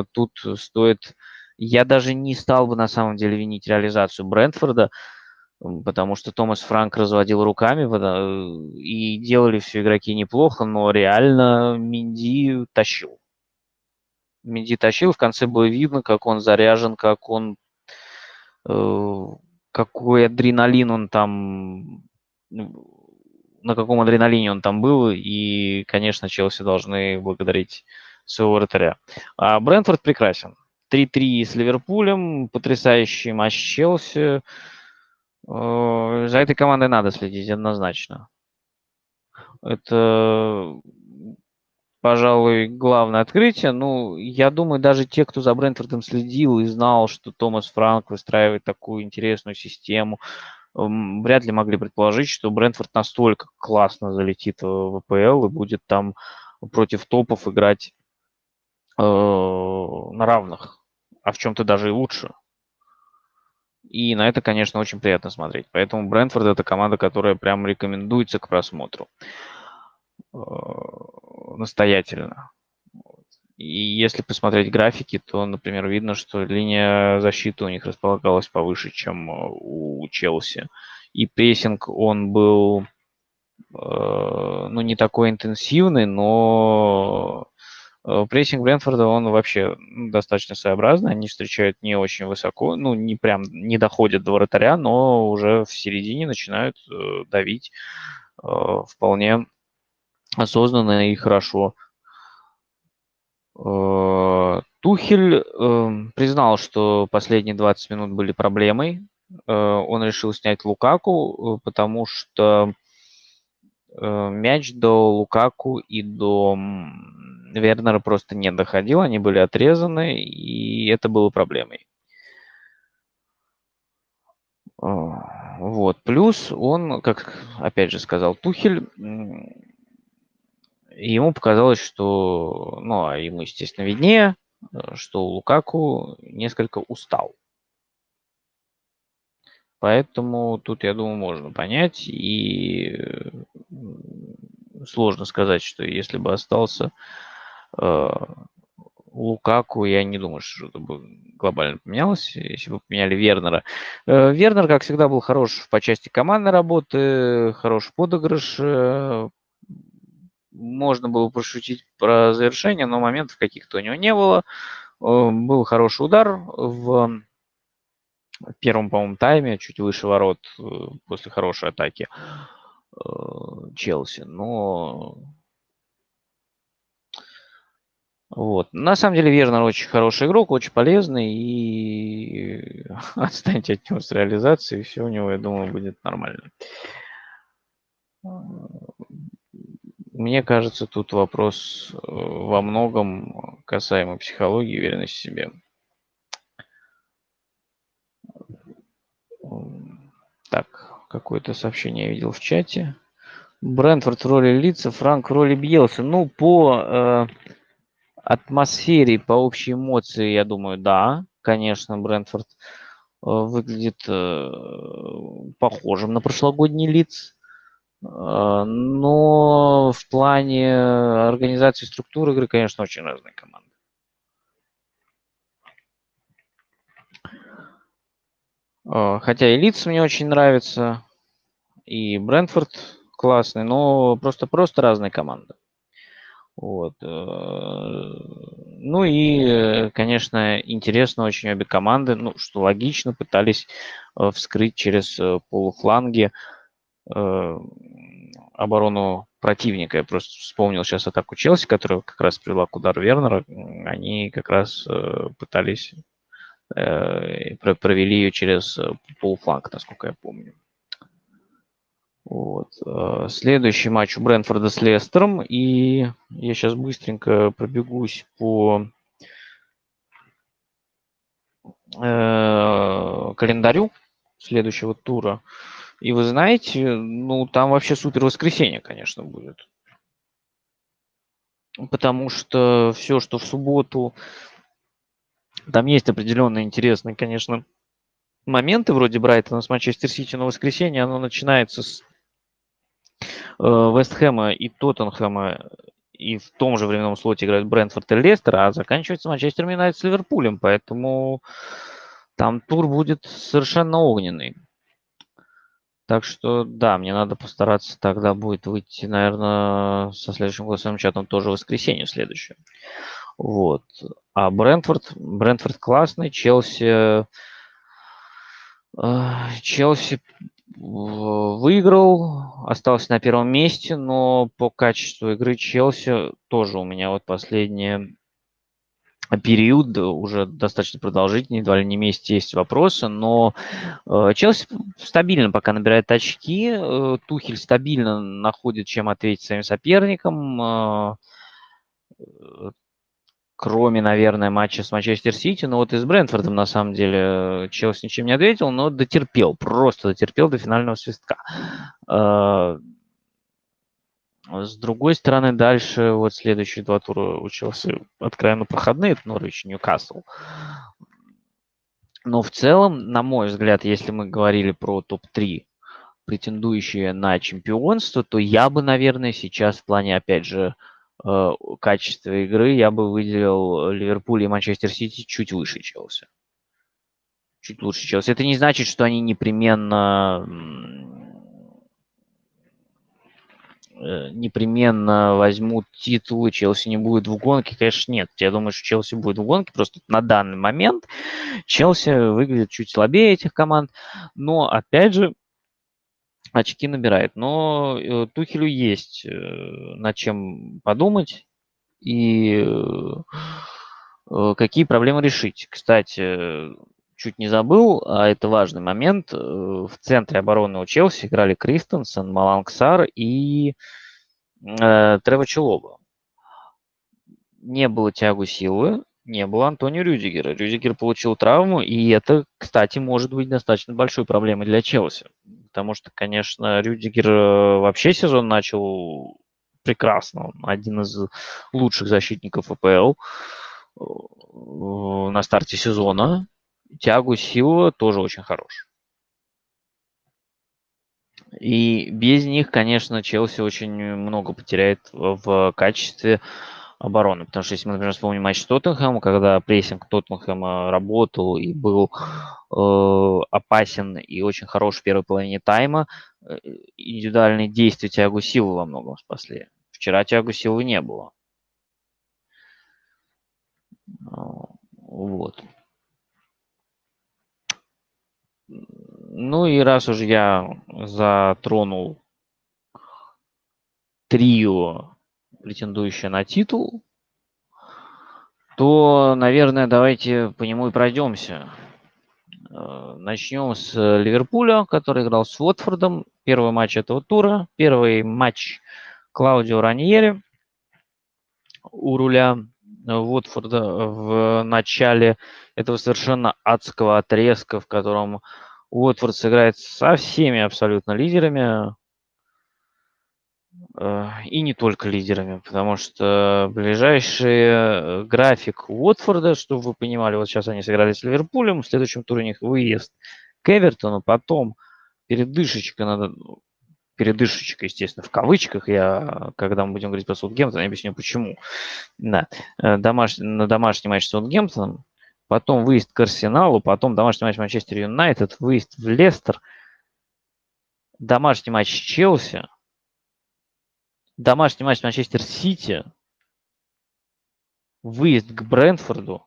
э, тут стоит... Я даже не стал бы на самом деле винить реализацию Брентфорда, потому что Томас Франк разводил руками, и делали все игроки неплохо, но реально Минди тащил. Минди тащил, в конце было видно, как он заряжен, как он Э, какой адреналин он там, на каком адреналине он там был, и, конечно, Челси должны благодарить своего вратаря. А Брентфорд прекрасен. 3-3 с Ливерпулем, потрясающий матч Челси. Э, за этой командой надо следить однозначно. Это пожалуй, главное открытие. Ну, я думаю, даже те, кто за Брентфордом следил и знал, что Томас Франк выстраивает такую интересную систему, вряд ли могли предположить, что Брентфорд настолько классно залетит в ВПЛ и будет там против топов играть э, на равных, а в чем-то даже и лучше. И на это, конечно, очень приятно смотреть. Поэтому Брентфорд это команда, которая прям рекомендуется к просмотру. Э, настоятельно. И если посмотреть графики, то, например, видно, что линия защиты у них располагалась повыше, чем э, у Челси. И прессинг, он был, э, ну, не такой интенсивный, но прессинг Брэнфорда, он вообще достаточно своеобразный. Они встречают не очень высоко, ну, не прям не доходят до вратаря, но уже в середине начинают э, давить э, вполне осознанно и хорошо. Э, Тухель эм, признал, что последние 20 минут были проблемой. Э, он решил снять Лукаку, э, потому что мяч до Лукаку и до Вернера просто не доходил, они были отрезаны, и это было проблемой. Вот. Плюс он, как опять же сказал Тухель, ему показалось, что, ну, а ему, естественно, виднее, что Лукаку несколько устал. Поэтому тут, я думаю, можно понять. И сложно сказать, что если бы остался Лукаку, я не думаю, что что-то бы глобально поменялось, если бы поменяли Вернера. Э, Вернер, как всегда, был хорош по части командной работы, хороший подыгрыш, э, можно было пошутить про завершение, но моментов каких-то у него не было. Э, был хороший удар в первом, по-моему, тайме, чуть выше ворот э, после хорошей атаки э, Челси. Но вот. На самом деле Вернер очень хороший игрок, очень полезный, и отстаньте от него с реализацией, все у него, я думаю, будет нормально. Мне кажется, тут вопрос э, во многом касаемо психологии и уверенности в себе. Так, какое-то сообщение я видел в чате. Брентфорд в роли лица, Франк в роли Бьелса. Ну, по э, атмосфере, по общей эмоции, я думаю, да, конечно, Брентфорд э, выглядит э, похожим на прошлогодний лиц. А, но в плане организации структуры игры, конечно, очень разные команды. Хотя и лица мне очень нравится. и Брентфорд классный, но просто-просто разные команды. Вот. Э, ну и, конечно, интересно очень обе команды, ну, что логично, пытались э, вскрыть через э, полуфланги оборону противника. Я просто вспомнил сейчас атаку Челси, которая как раз привела к удару Вернера. Они как раз пытались, провели ее через полуфланг, насколько я помню. Вот. Э, следующий матч у Брэнфорда с Лестером. И я сейчас быстренько пробегусь по э, календарю следующего тура. И вы знаете, ну там вообще супер воскресенье, конечно, будет. Потому что все, что в субботу, там есть определенные интересные, конечно, моменты вроде Брайтона с Манчестер Сити на воскресенье, оно начинается с Вест Хэма и Тоттенхэма и в том же временном слоте играют Брэнфорд и Лестер, а заканчивается Манчестер Юнайтед с Ливерпулем, поэтому там тур будет совершенно огненный. Так что, да, мне надо постараться тогда будет выйти, наверное, со следующим голосовым чатом тоже в воскресенье следующее. Вот. А Брентфорд, Брентфорд классный, Челси... Э, Челси выиграл, остался на первом месте, но по качеству игры Челси тоже у меня вот последний период уже достаточно продолжительный, едва ли не месяц есть вопросы, но э, Челси стабильно пока набирает очки, э, Тухель стабильно находит, чем ответить своим соперникам, э, кроме, наверное, матча с Манчестер Сити. Но вот и с Брэнфордом, на самом деле, Челси ничем не ответил, но дотерпел, просто дотерпел до финального свистка. А, с другой стороны, дальше вот следующие два тура у Челси откровенно проходные, это Норвич и Ньюкасл. Но в целом, на мой взгляд, если мы говорили про топ-3 претендующие на чемпионство, то я бы, наверное, сейчас в плане, опять же, э, качества игры я бы выделил Ливерпуль и Манчестер Сити чуть выше Челси. Чуть лучше Челси. Это не значит, что они непременно э, непременно возьмут титул, и Челси не будет в гонке. Конечно, нет. Я думаю, что Челси будет в гонке. Просто на данный момент Челси выглядит чуть слабее этих команд. Но, опять же, очки набирает. Но э, Тухелю есть э, над чем подумать и э, какие проблемы решить. Кстати, чуть не забыл, а это важный момент. В центре обороны у Челси играли Кристенсен, Маланксар и э, Трево Челоба. Не было тягу силы, не было Антонио Рюдигера. Рюдигер получил травму, и это, кстати, может быть достаточно большой проблемой для Челси. Потому что, конечно, Рюдигер э, вообще сезон начал прекрасно. Он один из лучших защитников АПЛ э, на старте сезона. Тягу силы тоже очень хорош. И без них, конечно, Челси очень много потеряет в качестве обороны. Потому что если мы, например, вспомним матч с Тоттенхэмом, когда прессинг Тоттенхэма работал и был э, опасен и очень хорош в первой половине тайма, э, индивидуальные действия Тиагу Силы во многом спасли. Вчера Тиагу Силы не было. Вот. Ну и раз уже я затронул трио претендующая на титул, то, наверное, давайте по нему и пройдемся. Э, Начнем с Ливерпуля, который играл с Уотфордом. Первый матч этого тура. Первый матч Клаудио Раньери у руля Уотфорда в начале этого совершенно адского отрезка, в котором Уотфорд сыграет со всеми абсолютно лидерами. Э, и не только лидерами, потому что ближайший э, график Уотфорда, чтобы вы понимали, вот сейчас они сыграли с Ливерпулем, в следующем туре у них выезд к Эвертону, потом передышечка надо, передышечка, естественно, в кавычках, я, когда мы будем говорить про Саутгемптон, я объясню почему. Да, э, домаш, на домашний матч с Саутгемптоном, потом выезд к Арсеналу, потом домашний матч Манчестер Юнайтед, выезд в Лестер – домашний матч с Челси, домашний матч Манчестер Сити, выезд к Брэнфорду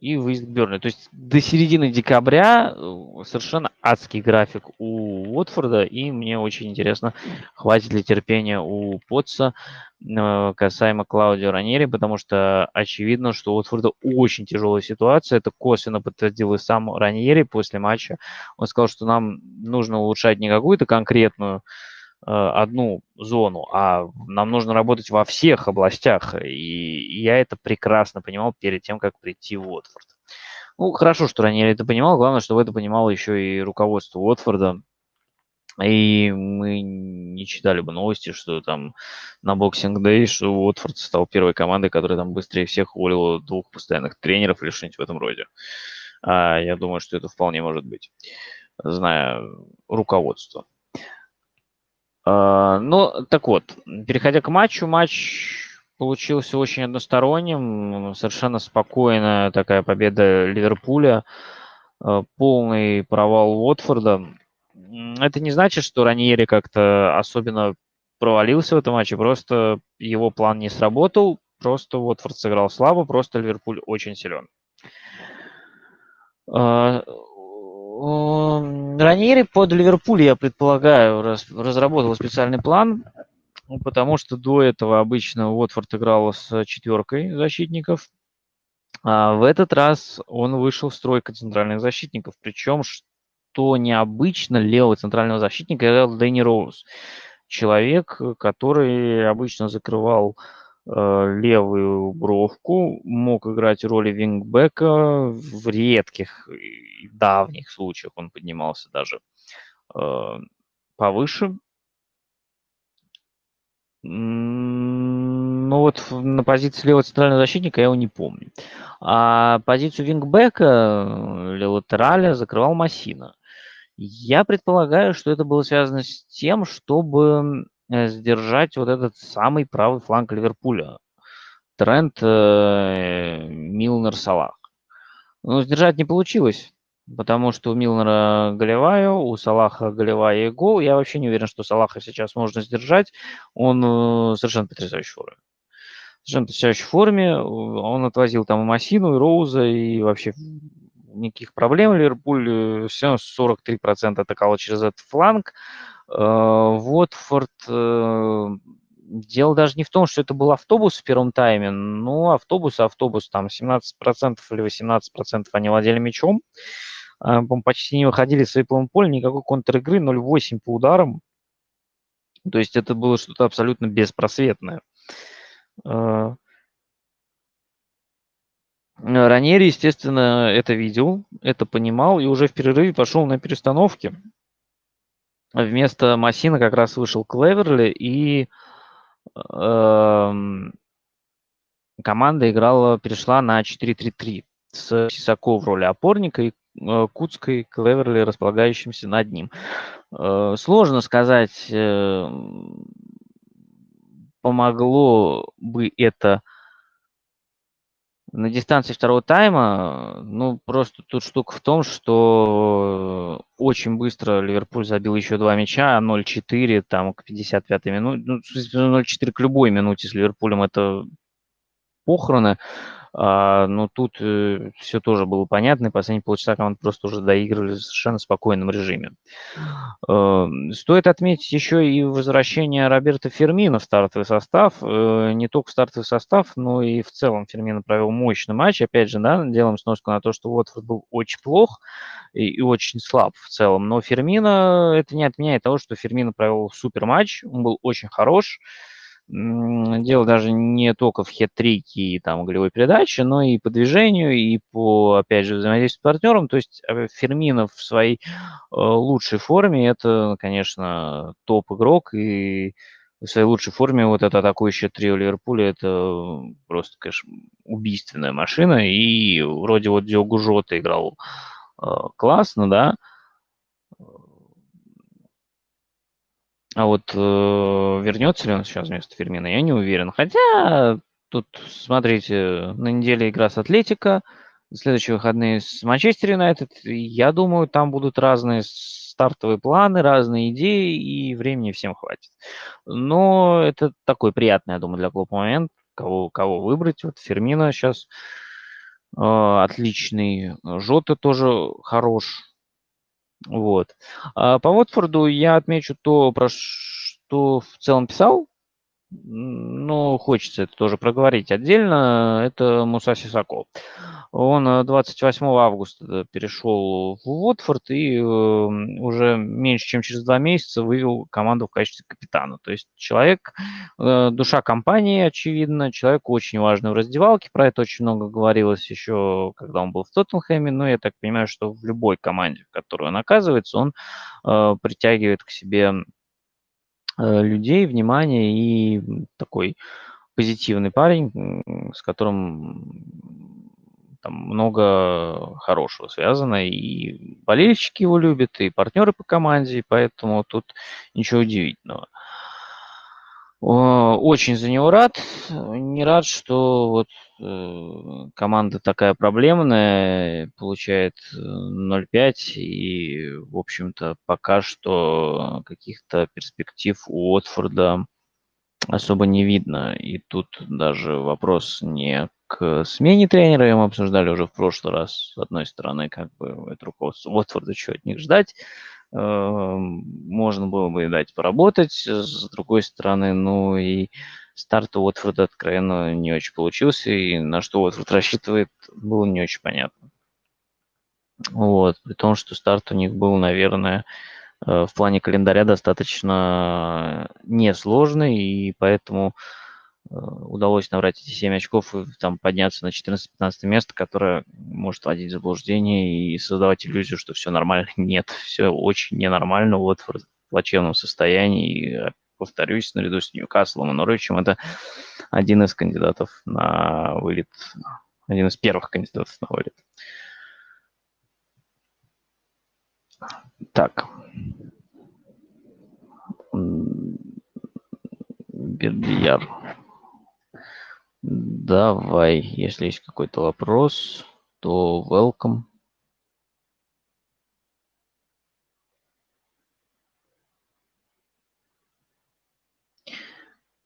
и выезд к Бернли. То есть до середины декабря э, совершенно адский график у Уотфорда, и мне очень интересно, хватит ли терпения у Потца э, касаемо Клаудио Ранери, потому что очевидно, что у Уотфорда очень тяжелая ситуация. Это косвенно подтвердил и сам Раньери после матча. Он сказал, что нам нужно улучшать не какую-то конкретную одну зону, а нам нужно работать во всех областях. И я это прекрасно понимал перед тем, как прийти в Уотфорд. Ну, хорошо, что ранее это понимал. Главное, чтобы это понимало еще и руководство Уотфорда. И мы не читали бы новости, что там на Boxing Day, что Уотфорд стал первой командой, которая там быстрее всех уволила двух постоянных тренеров или что-нибудь в этом роде. А я думаю, что это вполне может быть, зная руководство. А, ну, так вот, переходя к матчу, матч получился очень односторонним, совершенно спокойная такая победа Ливерпуля, а, полный провал Уотфорда. Это не значит, что Раньери как-то особенно провалился в этом матче, просто его план не сработал, просто Уотфорд сыграл слабо, просто Ливерпуль очень силен. Раньери под Ливерпуль, я предполагаю, раз, разработал специальный план, ну, потому что до этого обычно Уотфорд играл с четверкой защитников, а в этот раз он вышел в стройка центральных защитников, причем, что необычно, левого центрального защитника играл Дэнни Роуз, человек, который обычно закрывал Э, левую бровку, мог играть роли вингбека, в редких давних случаях он поднимался даже э, повыше. Ну вот на позиции левого центрального защитника я его не помню. А позицию вингбека или латераля закрывал Массина. Я предполагаю, что это было связано с тем, чтобы Э, сдержать вот этот самый правый фланг Ливерпуля. Тренд, э, Милнер, Салах. Но сдержать не получилось, потому что у Милнера голевая, у Салаха голевая и гол. Я вообще не уверен, что Салаха сейчас можно сдержать. Он э, совершенно потрясающей форме. Совершенно потрясающей форме. Он отвозил там и Массину, и Роуза, и вообще никаких проблем. Ливерпуль все 43% атаковал через этот фланг. Э, Уотфорд э, Дело даже не в том, что это был автобус в первом тайме. Ну, автобус, автобус, там 17% или 18% они владели мячом. Э, почти не выходили с своего поля, никакой контр-игры, 0,8 по ударам. То есть это было что-то абсолютно беспросветное. Ранери, естественно, это видел, это понимал и уже в перерыве пошел на перестановки. Вместо Массина как раз вышел Клеверли, и э, команда играла, перешла на 4-3-3 с Сисако в роли опорника и э, Куцкой, Клеверли, располагающимся над ним. Э, сложно сказать, э, помогло бы это на дистанции второго тайма, ну, просто тут штука в том, что очень быстро Ливерпуль забил еще два мяча, 0-4, там, к 55-й минуте. Ну, 0-4 к любой минуте с Ливерпулем это похороны. А, но тут э, все тоже было понятно, и последние полчаса команды просто уже доигрывали в совершенно спокойном режиме. Э, стоит отметить еще и возвращение Роберта Фермина в стартовый состав. Э, не только в стартовый состав, но и в целом Фермина провел мощный матч. Опять же, да, делаем сноску на то, что Уотфорд был очень плох и, и очень слаб в целом. Но Фермина, это не отменяет того, что Фермина провел супер матч, он был очень хорош. Дело даже не только в хет-трике и там голевой передаче, но и по движению, и по, опять же, взаимодействию с партнером. То есть э, Фермина в своей э, лучшей форме это, конечно, топ-игрок, и в своей лучшей форме вот это атакующее трио Ливерпуля это просто, конечно, убийственная машина. И вроде вот Диогу Жота играл э, классно, да, А вот э, вернется ли он сейчас вместо Фермина, я не уверен. Хотя тут, смотрите, на неделе игра с Атлетико, следующие выходные с Манчестер Юнайтед. Я думаю, там будут разные стартовые планы, разные идеи, и времени всем хватит. Но это такой приятный, я думаю, для клуба момент, кого, кого выбрать. Вот Фермина сейчас э, отличный, Жота тоже хорош. Вот. А по Уотфорду я отмечу то, про что в целом писал, но хочется это тоже проговорить отдельно. Это Муса Сисако. Он 28 э, августа перешел в Уотфорд и эм, уже меньше, чем через два месяца вывел команду в качестве капитана. То есть человек, э, душа компании, очевидно, человек очень важный в раздевалке. Про это очень много говорилось еще, когда он был в Тоттенхэме. Но я так понимаю, что в любой команде, в которой он оказывается, он э, притягивает к себе людей, внимание и такой позитивный парень, с которым там много хорошего связано, и болельщики его любят, и партнеры по команде, поэтому тут ничего удивительного. Очень за него рад. Не рад, что вот э, команда такая проблемная, получает 0,5, э, и, в общем-то, пока что каких-то перспектив у Уотфорда особо не видно. И тут даже вопрос не к смене тренера, мы обсуждали уже в прошлый раз, с одной стороны, как бы это руководство Уотфорда, что от них ждать, можно было бы и дать поработать, с другой стороны, ну и старт у Уотфорда откровенно не очень получился, и на что Уотфорд рассчитывает, было не очень понятно. Вот, при том, что старт у них был, наверное, э, в плане календаря достаточно несложный, и поэтому Э, удалось набрать эти 7 очков и там подняться на 14-15 место, которое может вводить в заблуждение и создавать иллюзию, что все нормально. Нет, все очень ненормально. Вот в плачевном состоянии. И, э, повторюсь, наряду с Ньюкаслом и Норвичем это один из кандидатов на вылет, один из первых кандидатов на вылет. Так. Бердияр. Давай, если есть какой-то вопрос, то welcome.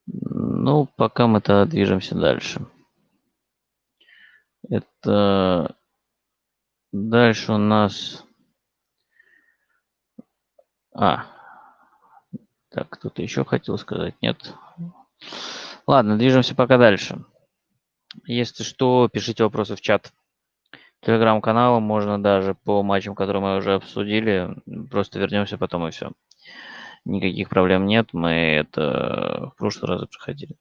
Ну, пока мы-то движемся дальше. Это дальше у нас... А, так, кто-то еще хотел сказать? Нет. Ладно, движемся пока дальше. Если что, пишите вопросы в чат телеграм-канала. Можно даже по матчам, которые мы уже обсудили. Просто вернемся потом и все. Никаких проблем нет. Мы это в прошлый раз проходили.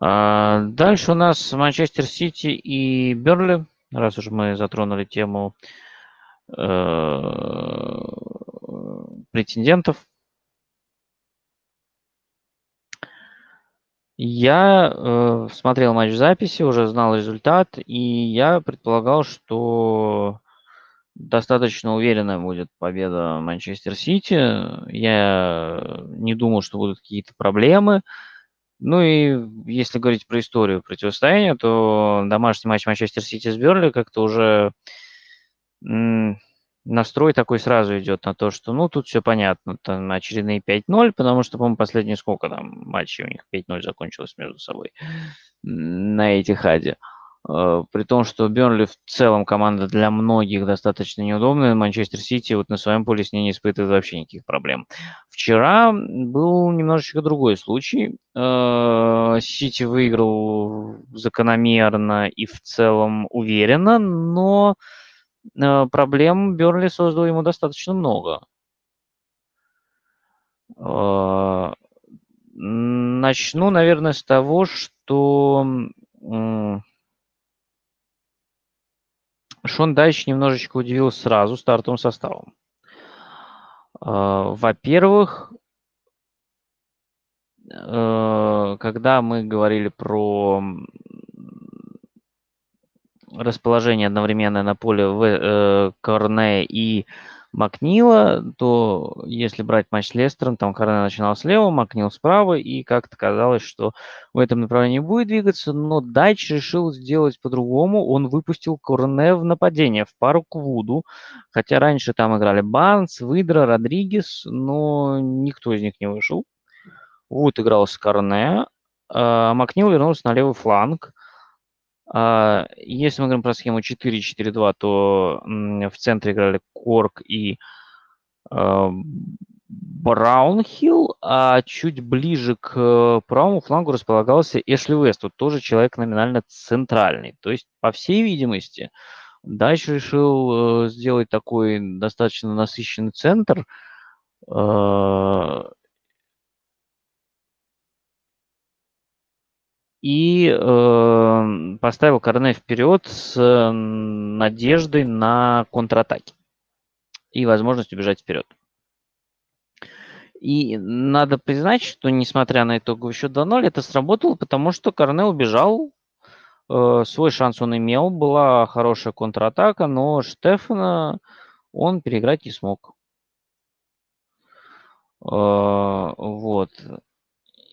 А дальше у нас Манчестер Сити и Берли. Раз уж мы затронули тему э, претендентов Я э, смотрел матч в записи, уже знал результат, и я предполагал, что достаточно уверенная будет победа Манчестер Сити. Я не думал, что будут какие-то проблемы. Ну и если говорить про историю противостояния, то домашний матч Манчестер Сити с Берли как-то уже настрой такой сразу идет на то, что, ну, тут все понятно, там очередные 5-0, потому что, по-моему, последние сколько там матчей у них 5-0 закончилось между собой на Этихаде. Э, при том, что Бернли в целом команда для многих достаточно неудобная, Манчестер Сити вот на своем поле с ней не испытывает вообще никаких проблем. Вчера был немножечко другой случай. Э, Сити выиграл закономерно и в целом уверенно, но проблем Бернли создал ему достаточно много. Э, начну, наверное, с того, что Шон Дайч немножечко удивил сразу стартовым составом. Э, во-первых, когда мы говорили про расположение одновременно на поле в, э, Корне и Макнила, то если брать матч с Лестером, там Корне начинал слева, Макнил справа, и как-то казалось, что в этом направлении будет двигаться, но Дайч решил сделать по-другому. Он выпустил Корне в нападение, в пару к Вуду, хотя раньше там играли Барнс, Выдра, Родригес, но никто из них не вышел. Вуд играл с Корне, а Макнил вернулся на левый фланг. А, если мы говорим про схему 4-4-2, то в центре играли Корк и а, Браунхилл, а чуть ближе к правому флангу располагался Эшли Вест, вот тоже человек номинально центральный. То есть, по всей видимости, дальше решил э, сделать такой достаточно насыщенный центр, и э, поставил Корне вперед с надеждой на контратаки и возможность убежать вперед. И надо признать, что несмотря на итоговый счет 2-0, это сработало, потому что Корнел убежал, э, свой шанс он имел, была хорошая контратака, но Штефана он переиграть не смог. Э, вот.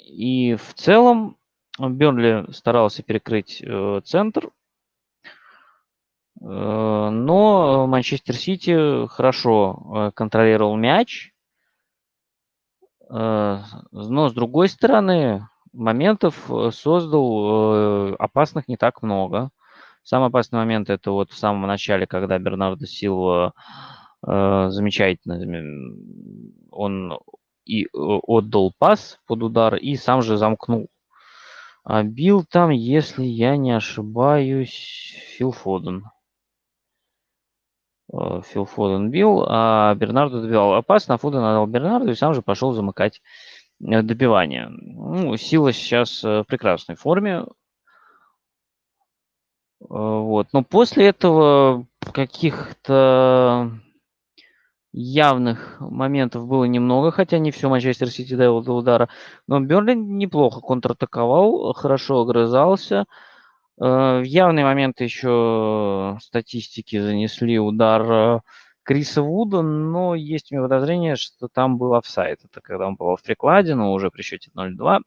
И в целом Бернли старался перекрыть э, центр, э, но Манчестер Сити хорошо э, контролировал мяч. Э, но с другой стороны, моментов э, создал э, опасных не так много. Самый опасный момент это вот в самом начале, когда Бернардо Силва э, замечательно, он и отдал пас под удар и сам же замкнул а бил там, если я не ошибаюсь, Фил Фоден. Э, Фил Фоден бил, а Бернарду добивал. Опасно, а Фоден отдал Бернарду и сам же пошел замыкать э, добивание. Ну, Сила сейчас э, в прекрасной форме. Вот. Но после этого каких-то явных моментов было немного, хотя не все Манчестер Сити довел до удара. Но Бернли неплохо контратаковал, хорошо огрызался. Э, в явные моменты еще статистики занесли удар э, Криса Вуда, но есть у меня подозрение, что там был офсайд. Это когда он попал в прикладе, но уже при счете 0-2.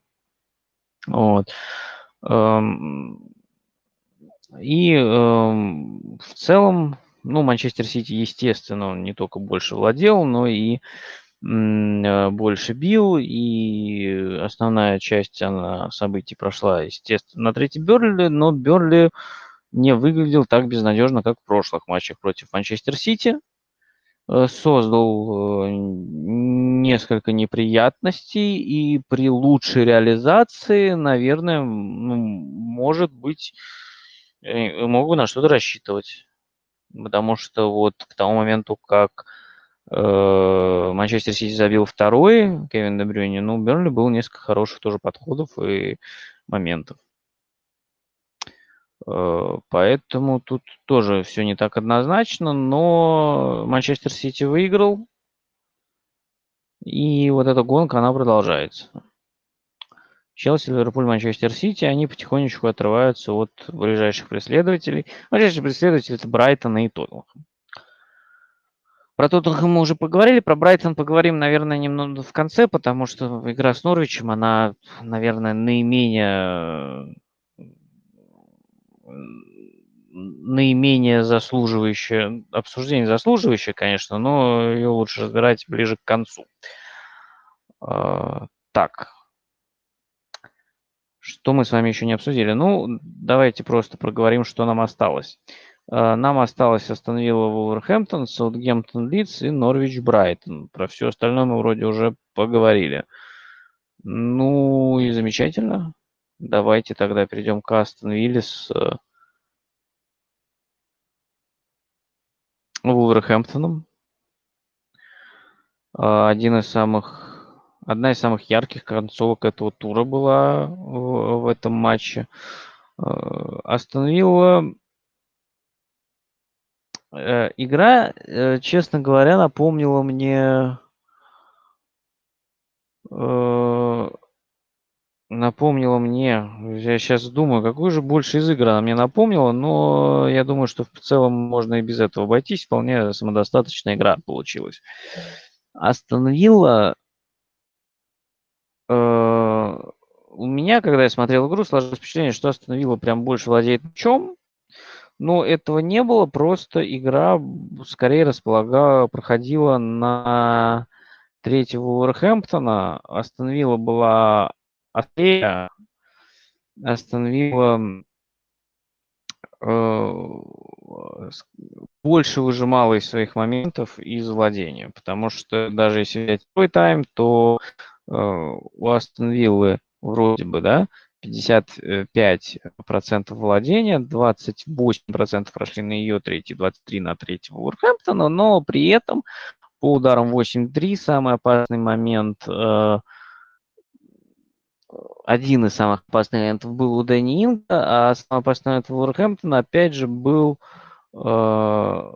Вот. Эм, и эм, в целом ну, Манчестер Сити, естественно, он не только больше владел, но и э, больше бил, и основная часть она, событий прошла, естественно, на третий Берли, но Берли не выглядел так безнадежно, как в прошлых матчах против Манчестер Сити. Э, создал э, несколько неприятностей, и при лучшей реализации, наверное, может быть, могу на что-то рассчитывать потому что вот к тому моменту, как э, Манчестер Сити забил второй Кевин Дебрюни, ну, у Бернли было несколько хороших тоже подходов и моментов. Э, поэтому тут тоже все не так однозначно, но Манчестер Сити выиграл, и вот эта гонка, она продолжается. Челси, Ливерпуль, Манчестер Сити, они потихонечку отрываются от ближайших преследователей. Ближайшие преследователи – это Брайтон и Тоттенхэм. Про Тоттенхэм мы уже поговорили, про Брайтон поговорим, наверное, немного в конце, потому что игра с Норвичем, она, наверное, наименее наименее заслуживающая, обсуждение заслуживающее, конечно, но ее лучше разбирать ближе к концу. А, так, что мы с вами еще не обсудили? Ну, давайте просто проговорим, что нам осталось. Э, нам осталось Астон Вилла, Вулверхэмптон, Саутгемптон, Лидс и Норвич, Брайтон. Про все остальное мы вроде уже поговорили. Ну и замечательно. Давайте тогда перейдем к Астон Вилле с э, Вулверхэмптоном. Э, один из самых одна из самых ярких концовок этого тура была в, этом матче. Э, Остановила э, игра, э, честно говоря, напомнила мне напомнила мне, я сейчас думаю, какую же больше из игр она мне напомнила, но я думаю, что в целом можно и без этого обойтись, вполне самодостаточная игра получилась. Остановила у меня, когда я смотрел игру, сложилось впечатление, что остановила прям больше владеет мячом, но этого не было, просто игра скорее располагала, проходила на третьего Уорхэмптона. Остановила была Атлея, остановила э, больше выжимала из своих моментов из владения, потому что даже если взять второй тайм, то э, у Астон Виллы вроде бы, да, 55% владения, 28% прошли на ее третий, 23 на третьего Уорхэмптона, но при этом по ударам 8-3 самый опасный момент, э, один из самых опасных моментов был у Дэнни Инга, а самый опасный момент у Уорхэмптона опять же был э,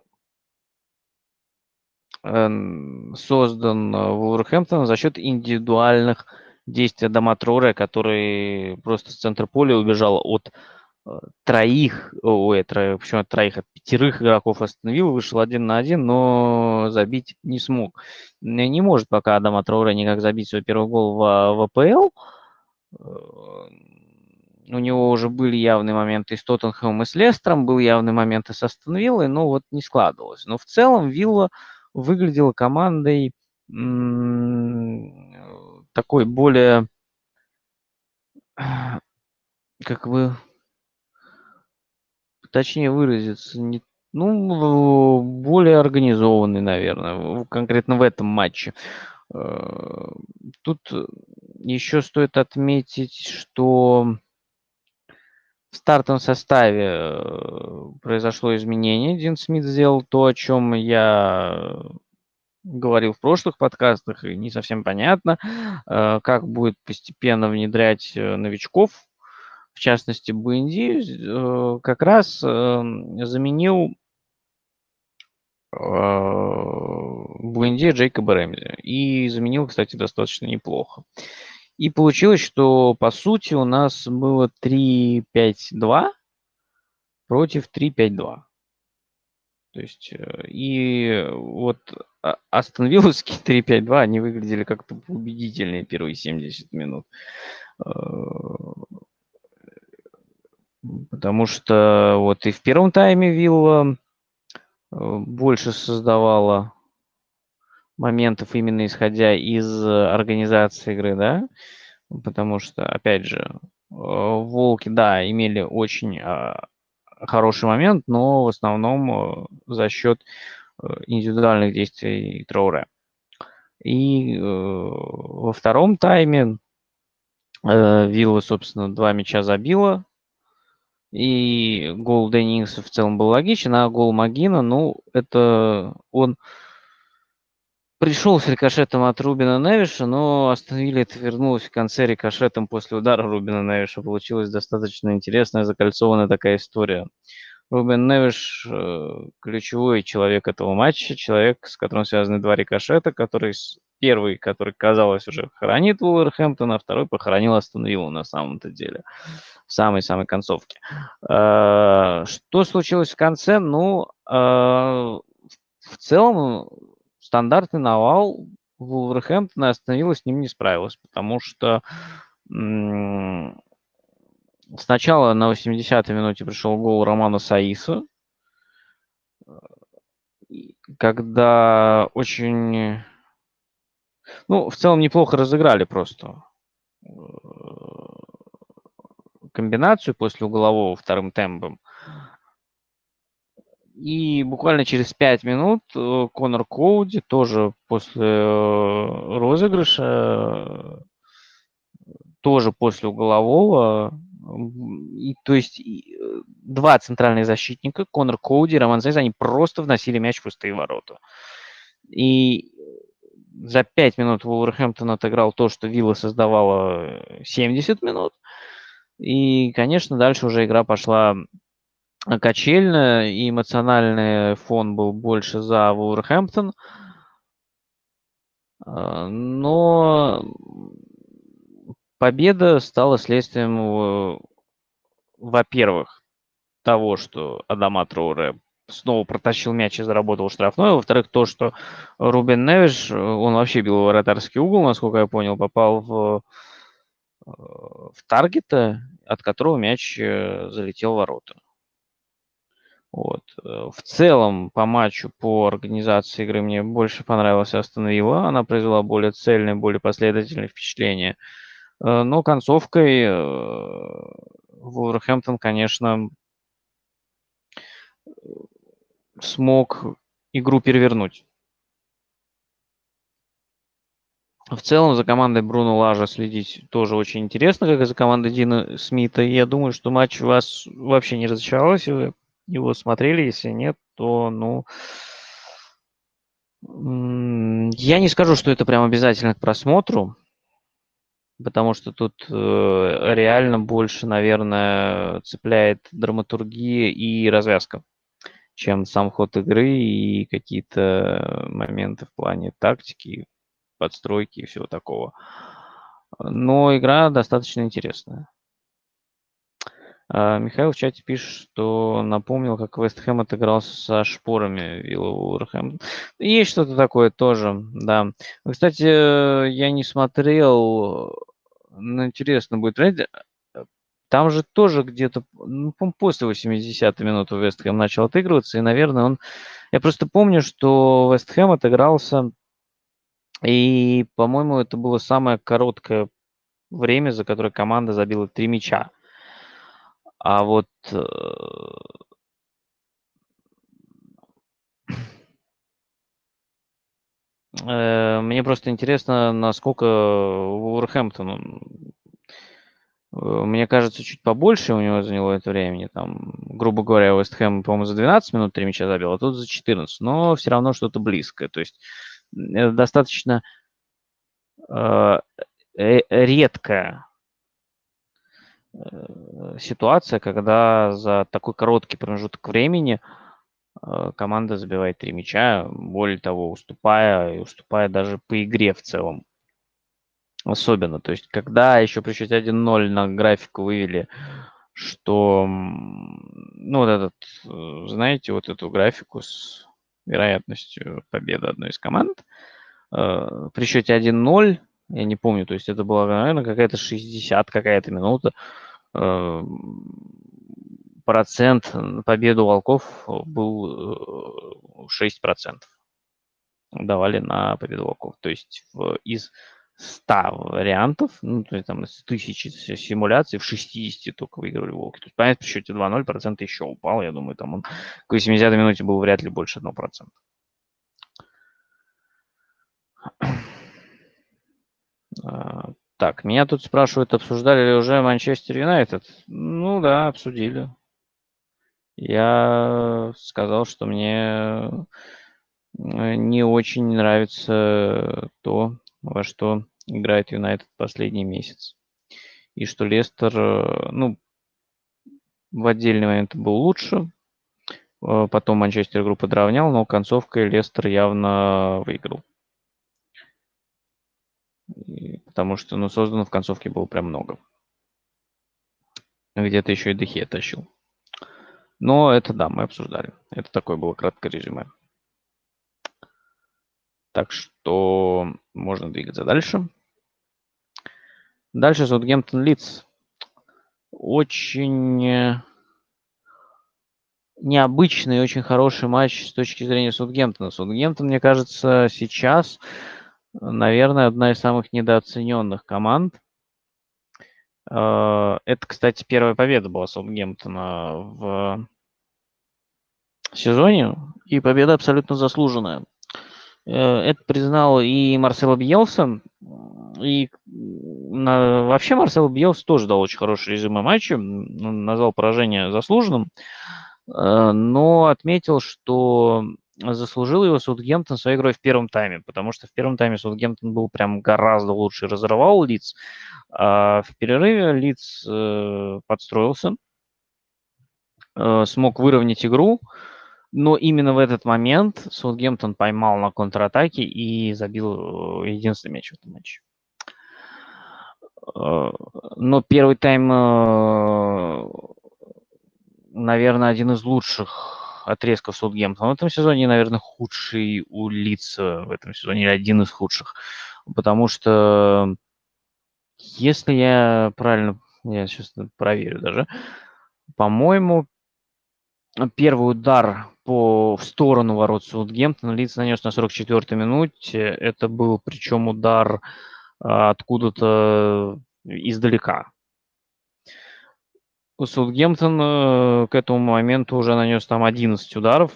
создан Вулверхэмптоном за счет индивидуальных действия Дома Троре, который просто с центра поля убежал от э, троих, ой, тро, почему от троих, от пятерых игроков остановил, вышел один на один, но забить не смог. Не может пока Адама Троуре никак забить свой первый гол в, в АПЛ. Э, у него уже были явные моменты с Тоттенхэмом и с Лестером, был явный момент и с Астон Виллой, но вот не складывалось. Но в целом Вилла выглядела командой такой более, как бы, точнее выразиться, не, ну, более организованный, наверное, конкретно в этом матче. Э, тут еще стоит отметить, что в стартовом составе э, произошло изменение. Дин Смит сделал то, о чем я говорил в прошлых подкастах, и не совсем понятно, э, как будет постепенно внедрять э, новичков, в частности, Бенди, как раз заменил Бенди Джейкоба Рэмзи. И заменил, кстати, достаточно неплохо. И получилось, что по сути у нас было 3-5-2 против 3-5-2. То есть, и вот Астон Вилловские 3-5-2, они выглядели как-то убедительнее первые 70 минут. Э, потому что вот и в первом тайме Вилла э, больше создавала моментов именно исходя из организации игры, да, потому что, опять же, э, Волки, да, имели очень а, хороший момент, но в основном за счет Э, индивидуальных действий Троуре. И э, во втором тайме э, Вилла, собственно, два мяча забила. И гол Деннингса в целом был логичен, а гол Магина, ну, это он пришел с рикошетом от Рубина Невиша, но остановили это вернулось в конце рикошетом после удара Рубина Невиша. Получилась достаточно интересная, закольцованная такая история. Рубен Невиш э, ключевой человек этого матча, человек, с которым связаны два рикошета, который первый, который, казалось, уже хоронит Уолверхэмптона, а второй похоронил Астон на самом-то деле, в самой-самой концовке. Э, что случилось в конце? Ну, э, в целом, стандартный навал Вулверхэмптона остановила, с ним не справилась, потому что Сначала на 80-й минуте пришел гол Романа Саиса, когда очень... Ну, в целом неплохо разыграли просто э, комбинацию после углового вторым темпом. И буквально через 5 минут э, Конор Коуди тоже после э, розыгрыша, тоже после углового и, то есть и, э, два центральных защитника, Конор Коуди и Роман Зайз, они просто вносили мяч в пустые ворота. И за пять минут Вулверхэмптон отыграл то, что Вилла создавала 70 э, минут. И, конечно, дальше уже игра пошла качельно, и эмоциональный фон был больше за Вулверхэмптон. А, но победа стала следствием, во-первых, того, что Адама Троуре снова протащил мяч и заработал штрафной. Во-вторых, то, что Рубен Невиш, он вообще бил вратарский угол, насколько я понял, попал в, в таргета, от которого мяч э, залетел в ворота. Вот. Э, в целом по матчу, по организации игры мне больше понравилась Астон Вилла. Она произвела более цельное, более последовательное впечатление. Э, но концовкой Вулверхэмптон, конечно, смог игру перевернуть. В целом за командой Бруно Лажа следить тоже очень интересно, как и за командой Дина Смита. И я думаю, что матч вас вообще не разочаровал, если вы его смотрели. Если нет, то, ну, я не скажу, что это прям обязательно к просмотру, потому что тут э, реально больше, наверное, цепляет драматургия и развязка чем сам ход игры и какие-то моменты в плане тактики, подстройки и всего такого. Но игра достаточно интересная. А, Михаил в чате пишет, что напомнил, как Вест Хэм отыграл со шпорами Вилла Уорхэм. Есть что-то такое тоже, да. Кстати, я не смотрел, но интересно будет. Там же тоже где-то, ну, после 80-й минуты Вест Хэм начал отыгрываться, и, наверное, он... Я просто помню, что Вест Хэм отыгрался, и, по-моему, это было самое короткое время, за которое команда забила три мяча. А вот э, э, мне просто интересно, насколько Вулверхэмптон Э, мне кажется, чуть побольше у него заняло это времени. Там, грубо говоря, Вест Хэм, по-моему, за 12 минут 3 мяча забил, а тут за 14. Но все равно что-то близкое. То есть это достаточно э, редкая ситуация, когда за такой короткий промежуток времени э, команда забивает три мяча, более того, уступая и уступая даже по игре в целом особенно. То есть, когда еще при счете 1-0 на графику вывели, что, ну, вот этот, э, знаете, вот эту графику с вероятностью победы одной из команд, э, при счете 1-0, я не помню, то есть это была, наверное, какая-то 60 какая-то минута, э, процент победы волков был 6% давали на победу волков. То есть в, из 100 вариантов, ну, то есть там из тысячи симуляций в 60 только выиграли волки. То есть, понятно, при счете 2-0 процент еще упал. Я думаю, там он к 80 минуте был вряд ли больше 1%. Так, меня тут спрашивают, обсуждали ли уже Манчестер Юнайтед? Ну да, обсудили. Я сказал, что мне не очень нравится то, во что играет Юнайтед последний месяц. И что Лестер, э, ну, в отдельный момент был лучше, э, потом Манчестер игру подравнял, но концовкой Лестер явно выиграл. И, потому что, ну, создано в концовке было прям много. Где-то еще и Дехе тащил. Но это да, мы обсуждали. Это такое было краткое резюме. Так что можно двигаться дальше. Дальше Саутгемптон Лидс. Очень необычный, очень хороший матч с точки зрения Саутгемптона. Саутгемптон, мне кажется, сейчас, наверное, одна из самых недооцененных команд. Э, это, кстати, первая победа была Саутгемптона в сезоне, и победа абсолютно заслуженная. Э, это признал и Марсело Бьелсон, и вообще Марсело Бьелс тоже дал очень хороший резюме матча, назвал поражение заслуженным, э, но отметил, что заслужил его Саутгемптон своей игрой в первом тайме, потому что в первом тайме Саутгемптон был прям гораздо лучше, разорвал Лиц. А в перерыве Лиц э, подстроился, смог выровнять игру, но именно в этот момент Саутгемптон поймал на контратаке и забил э, единственный мяч в этом матче. но первый тайм, наверное, один из лучших отрезков Саутгемптона в этом сезоне, наверное, худший у лица в этом сезоне, или один из худших. Потому что, если я правильно, я сейчас проверю даже, по-моему, первый удар по, в сторону ворот Саутгемптона Лиц нанес на 44-й минуте. Это был причем удар а, откуда-то издалека. Саутгемптон э, к этому моменту уже нанес там 11 ударов.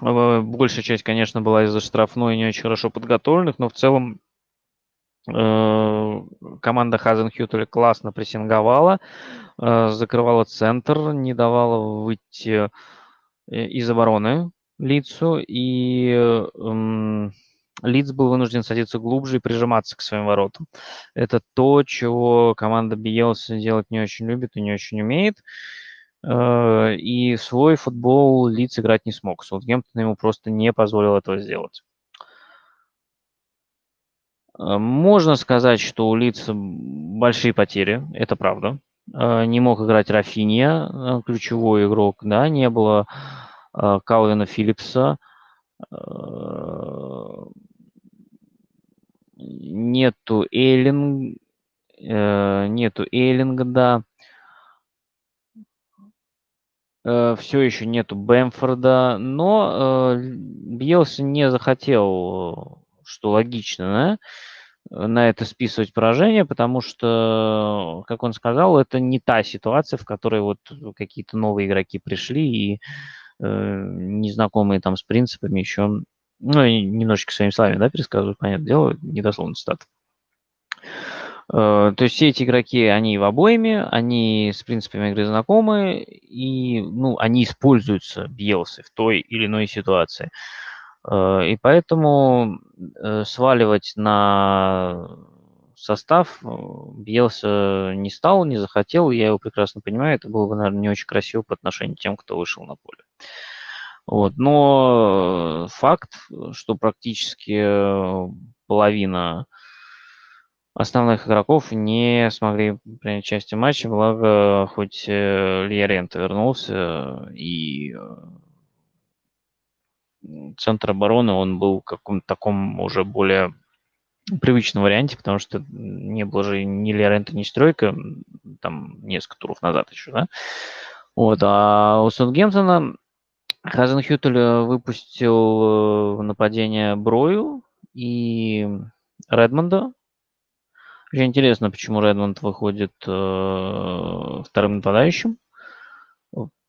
Э, большая часть, конечно, была из-за штрафной не очень хорошо подготовленных, но в целом э, команда Хазенхютеля классно прессинговала, закрывала центр, не давала выйти из обороны лицу, и Лидс был вынужден садиться глубже и прижиматься к своим воротам. Это то, чего команда Биелса делать не очень любит и не очень умеет. Э, и свой футбол Лидс играть не смог. Саутгемптон ему просто не позволил этого сделать. Э, можно сказать, что у Лидса большие потери, это правда. Э, не мог играть Рафинья, ключевой игрок, да, не было Калвина Филлипса, нету Эйлинг, э, нету Эйлинга, да. Э, все еще нету Бэмфорда, но э, Бьелси не захотел, что логично, да, на это списывать поражение, потому что, как он сказал, это не та ситуация, в которой вот какие-то новые игроки пришли и незнакомые там с принципами еще ну, и немножечко своими словами, да, пересказываю, понятное дело, недословно цитат. Э, то есть все эти игроки, они в обоими, они с принципами игры знакомы, и ну, они используются Бьелсы в той или иной ситуации. Э, и поэтому э, сваливать на состав Бьелса не стал, не захотел, я его прекрасно понимаю, это было бы, наверное, не очень красиво по отношению к тем, кто вышел на поле. Вот. Но факт, что практически э, половина основных игроков не смогли принять участие в матче, благо хоть э, Льярента вернулся, и э, центр обороны, он был в каком-то таком уже более привычном варианте, потому что не было же ни Лиорента, ни Стройка, там несколько туров назад еще, да. Вот, а у Саутгемптона Хазенхютель э, выпустил в нападение Брою и Редмонда. Очень интересно, почему Редмонд выходит э, вторым нападающим,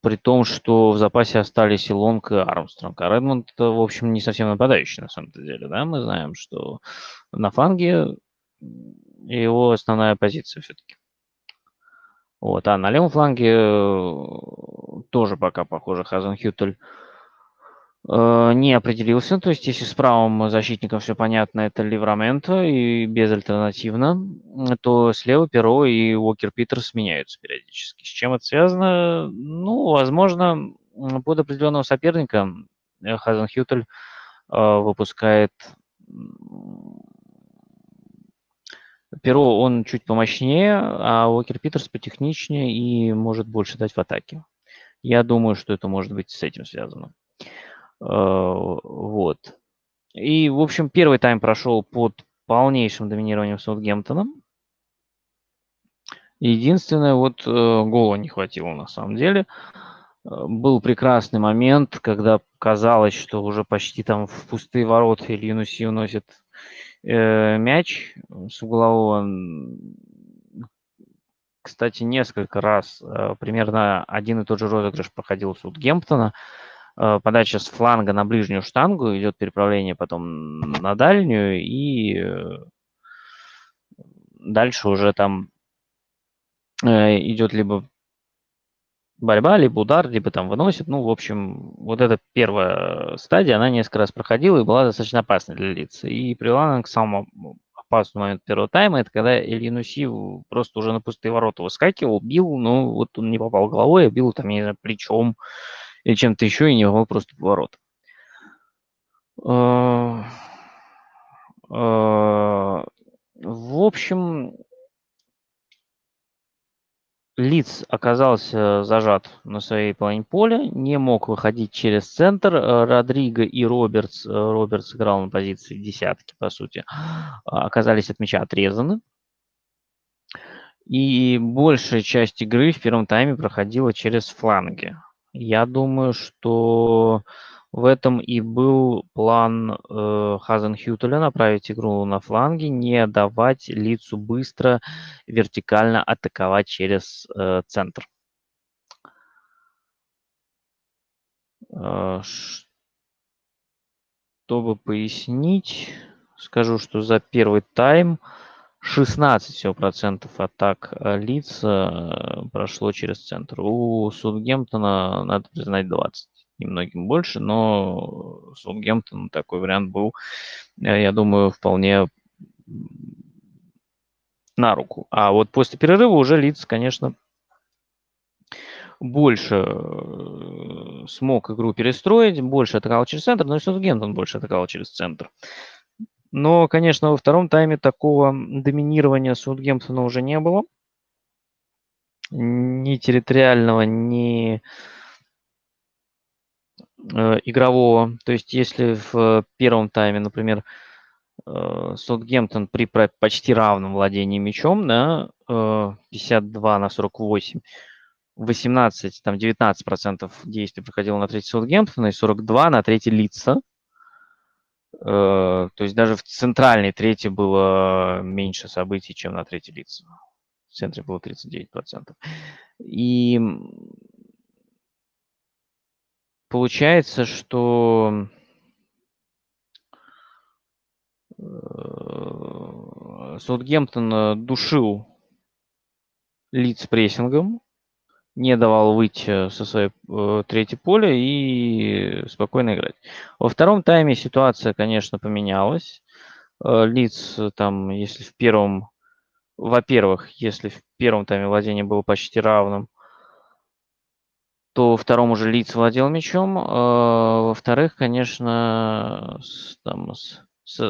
при том, что в запасе остались и Лонг, и Армстронг. А Редмонд, в общем, не совсем нападающий на самом деле. Да? Мы знаем, что на фланге его основная позиция все-таки. Вот, а на левом фланге э, тоже пока, похоже, Хазенхютель э, не определился. То есть, если с правым защитником все понятно, это Ливраменто и безальтернативно, то слева Перо и Уокер Питерс меняются периодически. С чем это связано? Ну, возможно, под определенного соперника Хазенхютель э, выпускает Перо, он чуть помощнее, а Уокер Питерс потехничнее и может больше дать в атаке. Я думаю, что это может быть с этим связано. Э, вот. И, в общем, первый тайм прошел под полнейшим доминированием Саутгемптона. Единственное, вот э, гола не хватило на самом деле. Э, был прекрасный момент, когда казалось, что уже почти там в пустые ворота Ильюнуси уносит э, мяч с углового. Кстати, несколько раз э, примерно один и тот же розыгрыш проходил у Саутгемптона. Э, подача с фланга на ближнюю штангу, идет переправление потом на дальнюю, и э, дальше уже там идет либо борьба, либо удар, либо там выносит. Ну, в общем, вот эта первая стадия, она несколько раз проходила и была достаточно опасной для лица. И привела к самому опасному моменту первого тайма, это когда Ильинуси просто уже на пустые ворота выскакивал, бил, но вот он не попал головой, а бил там, не знаю, плечом или чем-то еще, и не попал просто по воротам. Э, э, в общем, Лиц оказался зажат на своей половине поля, не мог выходить через центр. Э, Родриго и Робертс, э, Робертс играл на позиции десятки, по сути, оказались от мяча отрезаны. И большая часть игры в первом тайме проходила через фланги. Я думаю, что в этом и был план э, Хазенхютеля направить игру на фланге, не давать лицу быстро вертикально атаковать через э, центр. Э, чтобы пояснить, скажу, что за первый тайм 16 всего процентов атак э, лиц э, прошло через центр. У Сутгемптона, надо признать, 20 немногим больше, но Саутгемптон такой вариант был, э, я думаю, вполне на руку. А вот после перерыва уже Лиц, конечно, больше э, смог игру перестроить, больше атаковал через центр, но и Саутгемптон больше атаковал через центр. Но, конечно, во втором тайме такого доминирования Саутгемптона уже не было. Ни территориального, ни игрового. То есть если в первом тайме, например, э, Саутгемптон при почти равном владении мячом, да, 52 э, на 48, 18, там 19 процентов действий проходило на третий Саутгемптона и 42 на третий Лица. То есть даже в центральной трети было меньше событий, чем на третий Лица. В центре было 39 процентов. И получается, что э, Саутгемптон э, душил лиц прессингом, не давал выйти со своей э, третьей поля и спокойно играть. Во втором тайме ситуация, конечно, поменялась. Э, лиц там, если в первом, во-первых, если в первом тайме владение было почти равным, то во втором уже Лиц владел мячом. А, во-вторых, конечно, с, там, с, с,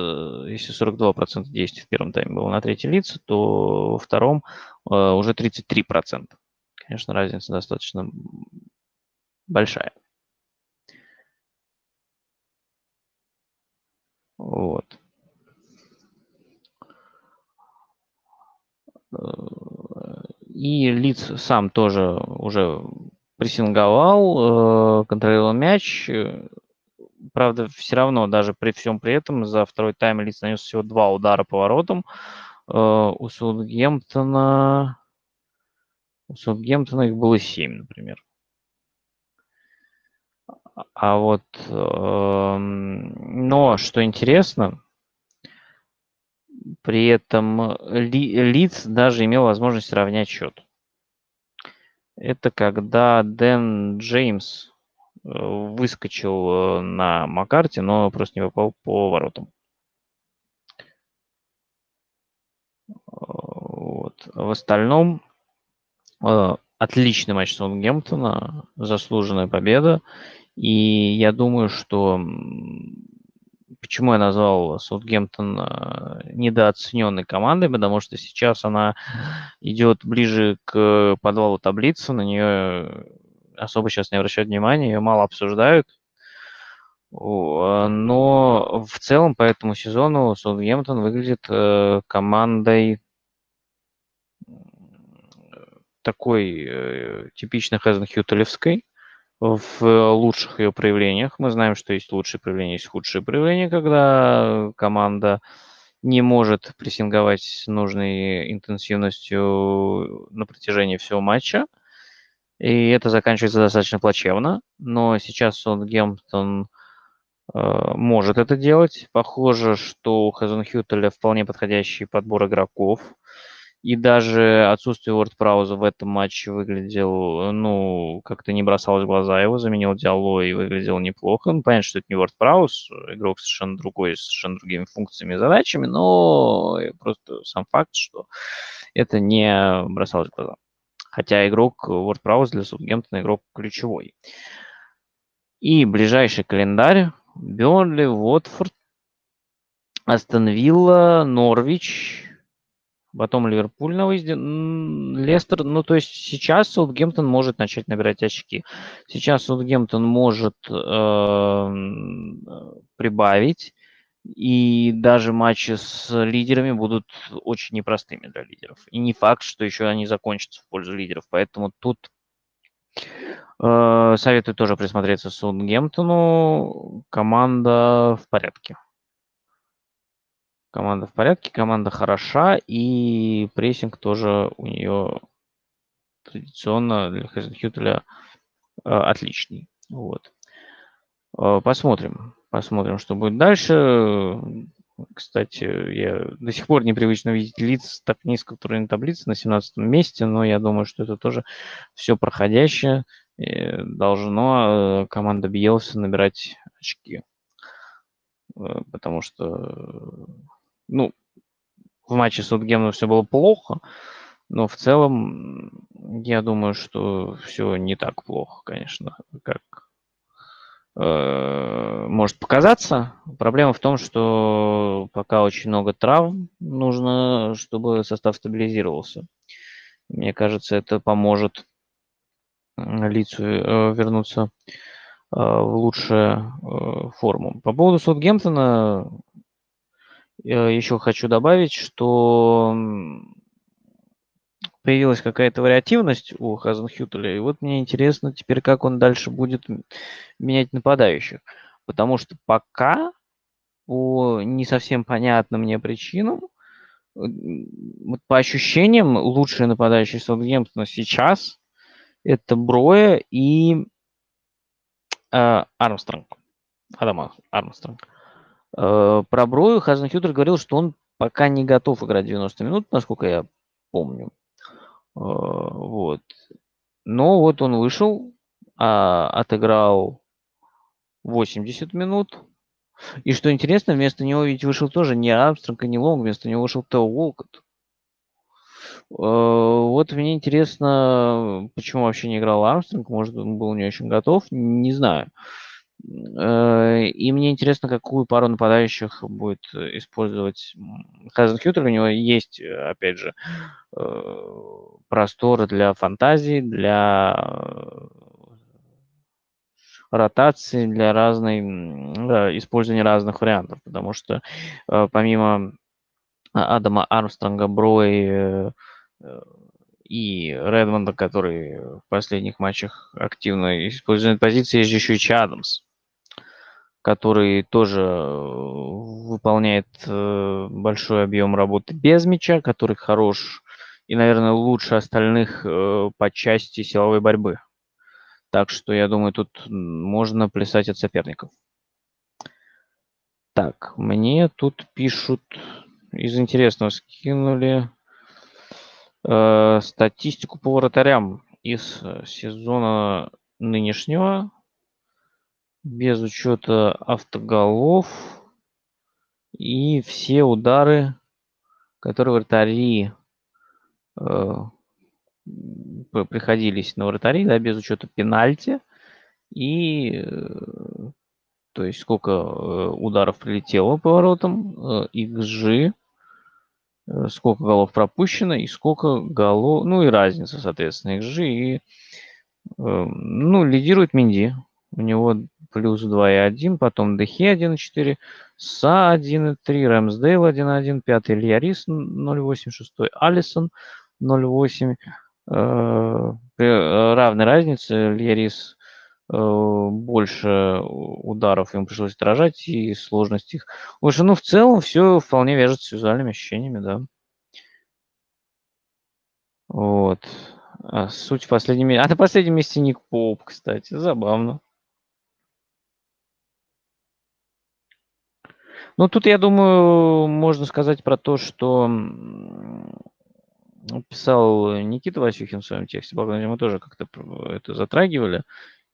если 42% действий в первом тайме было на третий лиц, то во втором а, уже 33%. Конечно, разница достаточно большая. Вот. И Лиц сам тоже уже прессинговал, э, контролировал мяч. Правда, все равно, даже при всем при этом, за второй тайм Лиц нанес всего два удара по воротам. Э, у Саутгемптона... У Саутгемптона их было семь, например. А вот... Эм, но, что интересно, при этом Лиц даже имел возможность равнять счет. Это когда Дэн Джеймс э, выскочил э, на Макарте, но просто не попал по воротам. Вот. В остальном отличный матч Саутгемптона, заслуженная победа. И я думаю, что Почему я назвал Саутгемптон э, недооцененной командой? Потому что сейчас она идет ближе к подвалу таблицы, на нее особо сейчас не обращают внимания, ее мало обсуждают. Но в целом по этому сезону Саутгемптон выглядит э, командой такой э, типично Хезенхютелевской, в лучших ее проявлениях. Мы знаем, что есть лучшие проявления, есть худшие проявления, когда команда не может прессинговать с нужной интенсивностью на протяжении всего матча. И это заканчивается достаточно плачевно. Но сейчас Саутгемптон э, может это делать. Похоже, что у Хазенхютеля вполне подходящий подбор игроков. И даже отсутствие Уордпрауза в этом матче выглядел, ну, как-то не бросалось в глаза. Его заменил Диало и выглядел неплохо. Ну, понятно, что это не Уордпрауз, игрок совершенно другой, с совершенно другими функциями и задачами, но просто сам факт, что это не бросалось в глаза. Хотя игрок WordPress для Саутгемптона игрок ключевой. И ближайший календарь. Бернли, Уотфорд, Астон Вилла, Норвич, Потом Ливерпуль на выезде. Лестер, ну то есть сейчас Саутгемптон может начать набирать очки. Сейчас Саутгемптон может э, прибавить. И даже матчи с лидерами будут очень непростыми для лидеров. И не факт, что еще они закончатся в пользу лидеров. Поэтому тут э, советую тоже присмотреться Саутгемптону. Команда в порядке. Команда в порядке, команда хороша, и прессинг тоже у нее традиционно для Хезенхютеля э, отличный. Вот. Э, посмотрим. Посмотрим, что будет дальше. Кстати, я до сих пор непривычно видеть лиц так низко в турнирной таблице на 17 месте, но я думаю, что это тоже все проходящее. И должно э, команда Биелса набирать очки. Потому что ну, в матче с Утгемом все было плохо, но в целом я думаю, что все не так плохо, конечно, как э, может показаться. Проблема в том, что пока очень много травм нужно, чтобы состав стабилизировался. Мне кажется, это поможет лицу э, вернуться э, в лучшую э, форму. По поводу Саутгемптона еще хочу добавить, что появилась какая-то вариативность у Хазенхютеля, и вот мне интересно теперь, как он дальше будет менять нападающих. Потому что пока по не совсем понятным мне причинам, вот по ощущениям, лучшие нападающие Саутгемптона сейчас это Броя и э, Армстронг. Адам Армстронг. Э, про Брою Хазенхютер говорил, что он пока не готов играть 90 минут, насколько я помню. Э, вот. Но вот он вышел, а, отыграл 80 минут. И что интересно, вместо него ведь вышел тоже не Армстронг и не Лонг, вместо него вышел Тео Волкот. Э, вот мне интересно, почему вообще не играл Армстронг, может, он был не очень готов, не знаю. Э, и мне интересно, какую пару нападающих будет использовать Хазенхютер. У него есть, опять же, э, простор для фантазии, для ротации, для разной, да, использования разных вариантов. Потому что э, помимо Адама Армстронга, Брой и Редмонда, который в последних матчах активно использует позиции, есть еще и Чадамс который тоже э, выполняет э, большой объем работы без мяча, который хорош и, наверное, лучше остальных э, по части силовой борьбы. Так что, я думаю, тут можно плясать от соперников. Так, мне тут пишут, из интересного скинули э, статистику по вратарям из сезона нынешнего. Без учета автоголов. И все удары, которые вратари э, приходились на вратари, да, без учета пенальти. И э, то есть сколько э, ударов прилетело по воротам, э, XG, сколько голов пропущено и сколько голов, ну и разница, соответственно, XG. И, э, ну, лидирует Минди. У него плюс 2,1, потом Дехи 1,4, Са 1,3, Рэмсдейл 1,1, пятый Илья Рис 0,8, шестой Алисон 0,8. Э, равной разницы Илья Рис э, больше ударов ему пришлось отражать и сложность их. В общем, ну, в целом все вполне вяжется с визуальными ощущениями, да. Вот. А суть в последнем... А на последнем месте Ник Поп, кстати. Забавно. Ну, тут, я думаю, можно сказать про то, что писал Никита Васюхин в своем тексте, мы тоже как-то это затрагивали,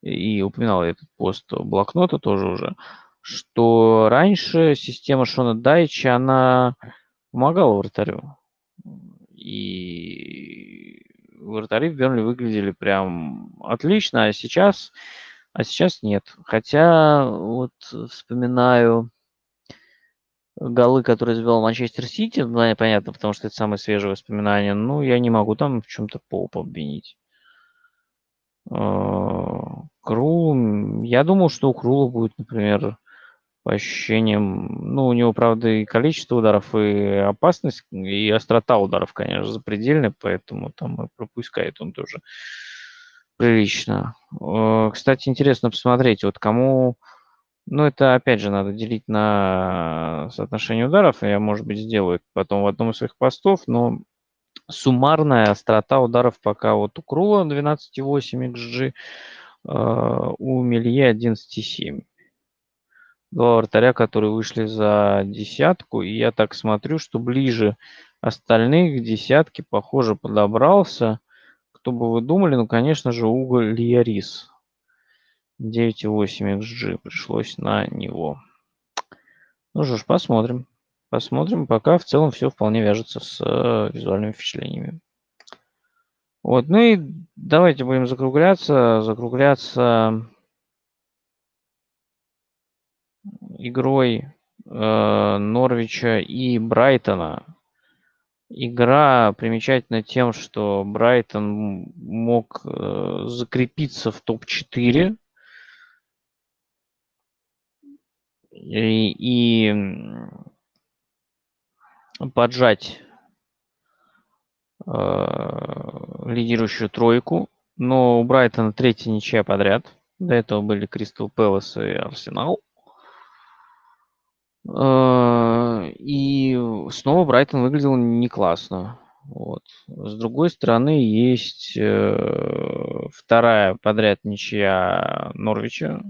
и упоминал этот пост блокнота тоже уже, что раньше система Шона Дайча, она помогала вратарю. И вратари в Бернли выглядели прям отлично, а сейчас, а сейчас нет. Хотя вот вспоминаю голы, которые забивал Манчестер Сити, ну, понятно, потому что это самые свежие воспоминания, ну, я не могу там в чем-то Поуп обвинить. А, Крул, я думал, что у Крула будет, например, по ощущениям, ну, у него, правда, и количество ударов, и опасность, и острота ударов, конечно, запредельная, поэтому там и пропускает он тоже прилично. А, кстати, интересно посмотреть, вот кому ну, это, опять же, надо делить на соотношение ударов. Я, может быть, сделаю потом в одном из своих постов, но суммарная острота ударов пока вот у Крула 12,8 XG, э, у Мелье 11,7. Два вратаря, которые вышли за десятку, и я так смотрю, что ближе остальных к десятке, похоже, подобрался. Кто бы вы думали, ну, конечно же, Уголь Лиарис. 9,8 XG пришлось на него. Ну что ж, посмотрим. Посмотрим. Пока в целом все вполне вяжется с э, визуальными впечатлениями. Вот, ну и давайте будем закругляться. Закругляться игрой э, Норвича и Брайтона. Игра примечательна тем, что Брайтон мог э, закрепиться в топ-4 и, и поджать э, лидирующую тройку. Но у Брайтона третья ничья подряд. До этого были Кристал Пэлас и Арсенал. Э, и снова Брайтон выглядел не классно. Вот. С другой стороны, есть э, вторая подряд ничья Норвича.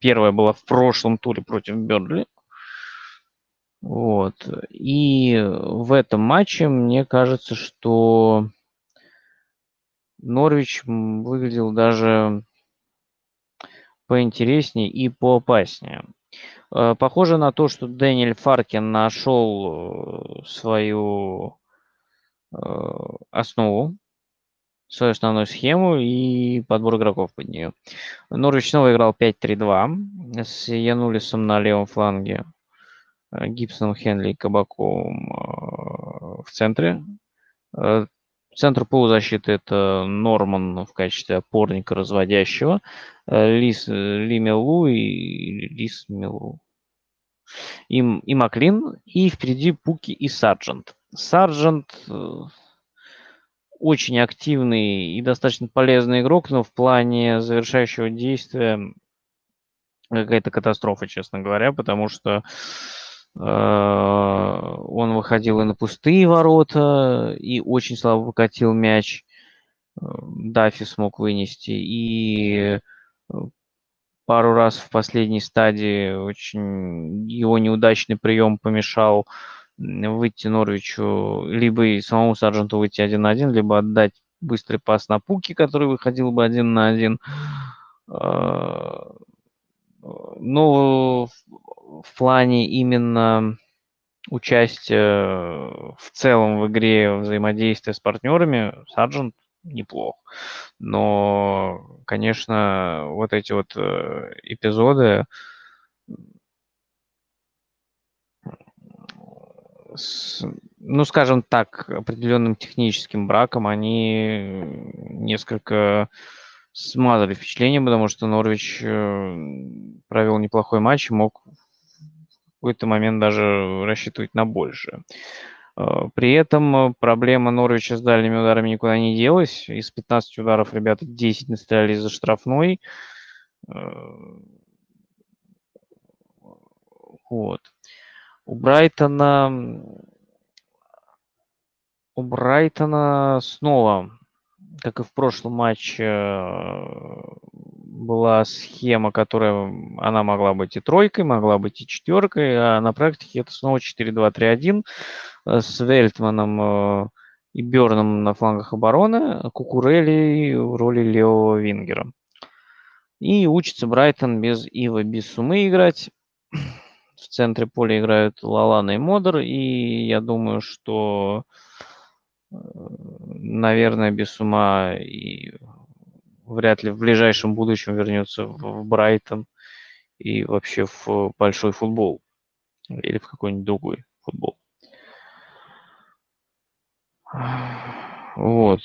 Первая была в прошлом туре против Бернли. Вот. И в этом матче мне кажется, что Норвич выглядел даже поинтереснее и поопаснее. Э, похоже на то, что Дэниэль Фаркин нашел э, свою э, основу, свою основную схему и подбор игроков под нее. Норвич снова играл 5-3-2 с Янулисом на левом фланге, Гибсоном, Хенли и Кабаковым в центре. Центр полузащиты это Норман в качестве опорника разводящего, Лис Ли Мелу и Лис Мелу и, и Маклин, и впереди Пуки и Сарджент. Сарджент э, очень активный и достаточно полезный игрок, но в плане завершающего действия какая-то катастрофа, честно говоря, потому что э, он выходил и на пустые ворота, и очень слабо выкатил мяч. Э, Дафи смог вынести, и пару раз в последней стадии очень его неудачный прием помешал выйти Норвичу, либо самому Сарженту выйти один на один, либо отдать быстрый пас на Пуки, который выходил бы один на один. Но в плане именно участия в целом в игре взаимодействия с партнерами Сарджент неплох. Но, конечно, вот эти вот э, эпизоды с, ну, скажем так, определенным техническим браком, они несколько смазали впечатление, потому что Норвич э, провел неплохой матч и мог какой-то момент даже рассчитывать на большее. Э, при этом э, проблема Норвича с дальними ударами никуда не делась. Из 15 ударов ребята 10 настреляли за штрафной. Э, вот. У Брайтона... У Брайтона снова, как и в прошлом матче, была схема, которая она могла быть и тройкой, могла быть и четверкой, а на практике это снова 4-2-3-1 Э, с Вельтманом э, и Берном на флангах обороны, Кукурелли в роли левого вингера. И учится Брайтон без Ива Бисумы играть. В центре поля играют Лалана и Модер. И я думаю, что, э, наверное, Бисума и вряд ли в ближайшем будущем вернется в Брайтон. и вообще в большой футбол или в какой-нибудь другой футбол. Вот.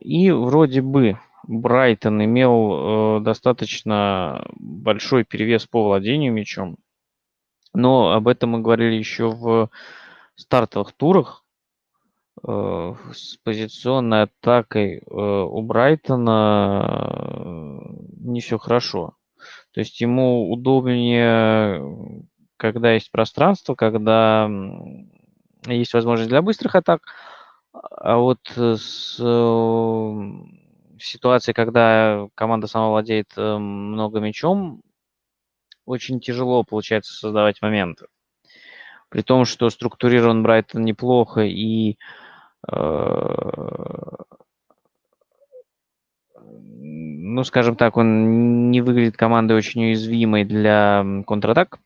И вроде бы Брайтон имел э, достаточно большой перевес по владению мячом, но об этом мы говорили еще в стартовых турах. Э, с позиционной атакой э, у Брайтона э, не все хорошо. То есть ему удобнее, когда есть пространство, когда есть возможность для быстрых атак, а вот с ситуацией, когда команда сама владеет много мячом, очень тяжело получается создавать моменты. При том, что структурирован Брайтон неплохо и ну, скажем так, он не выглядит командой очень уязвимой для контратак.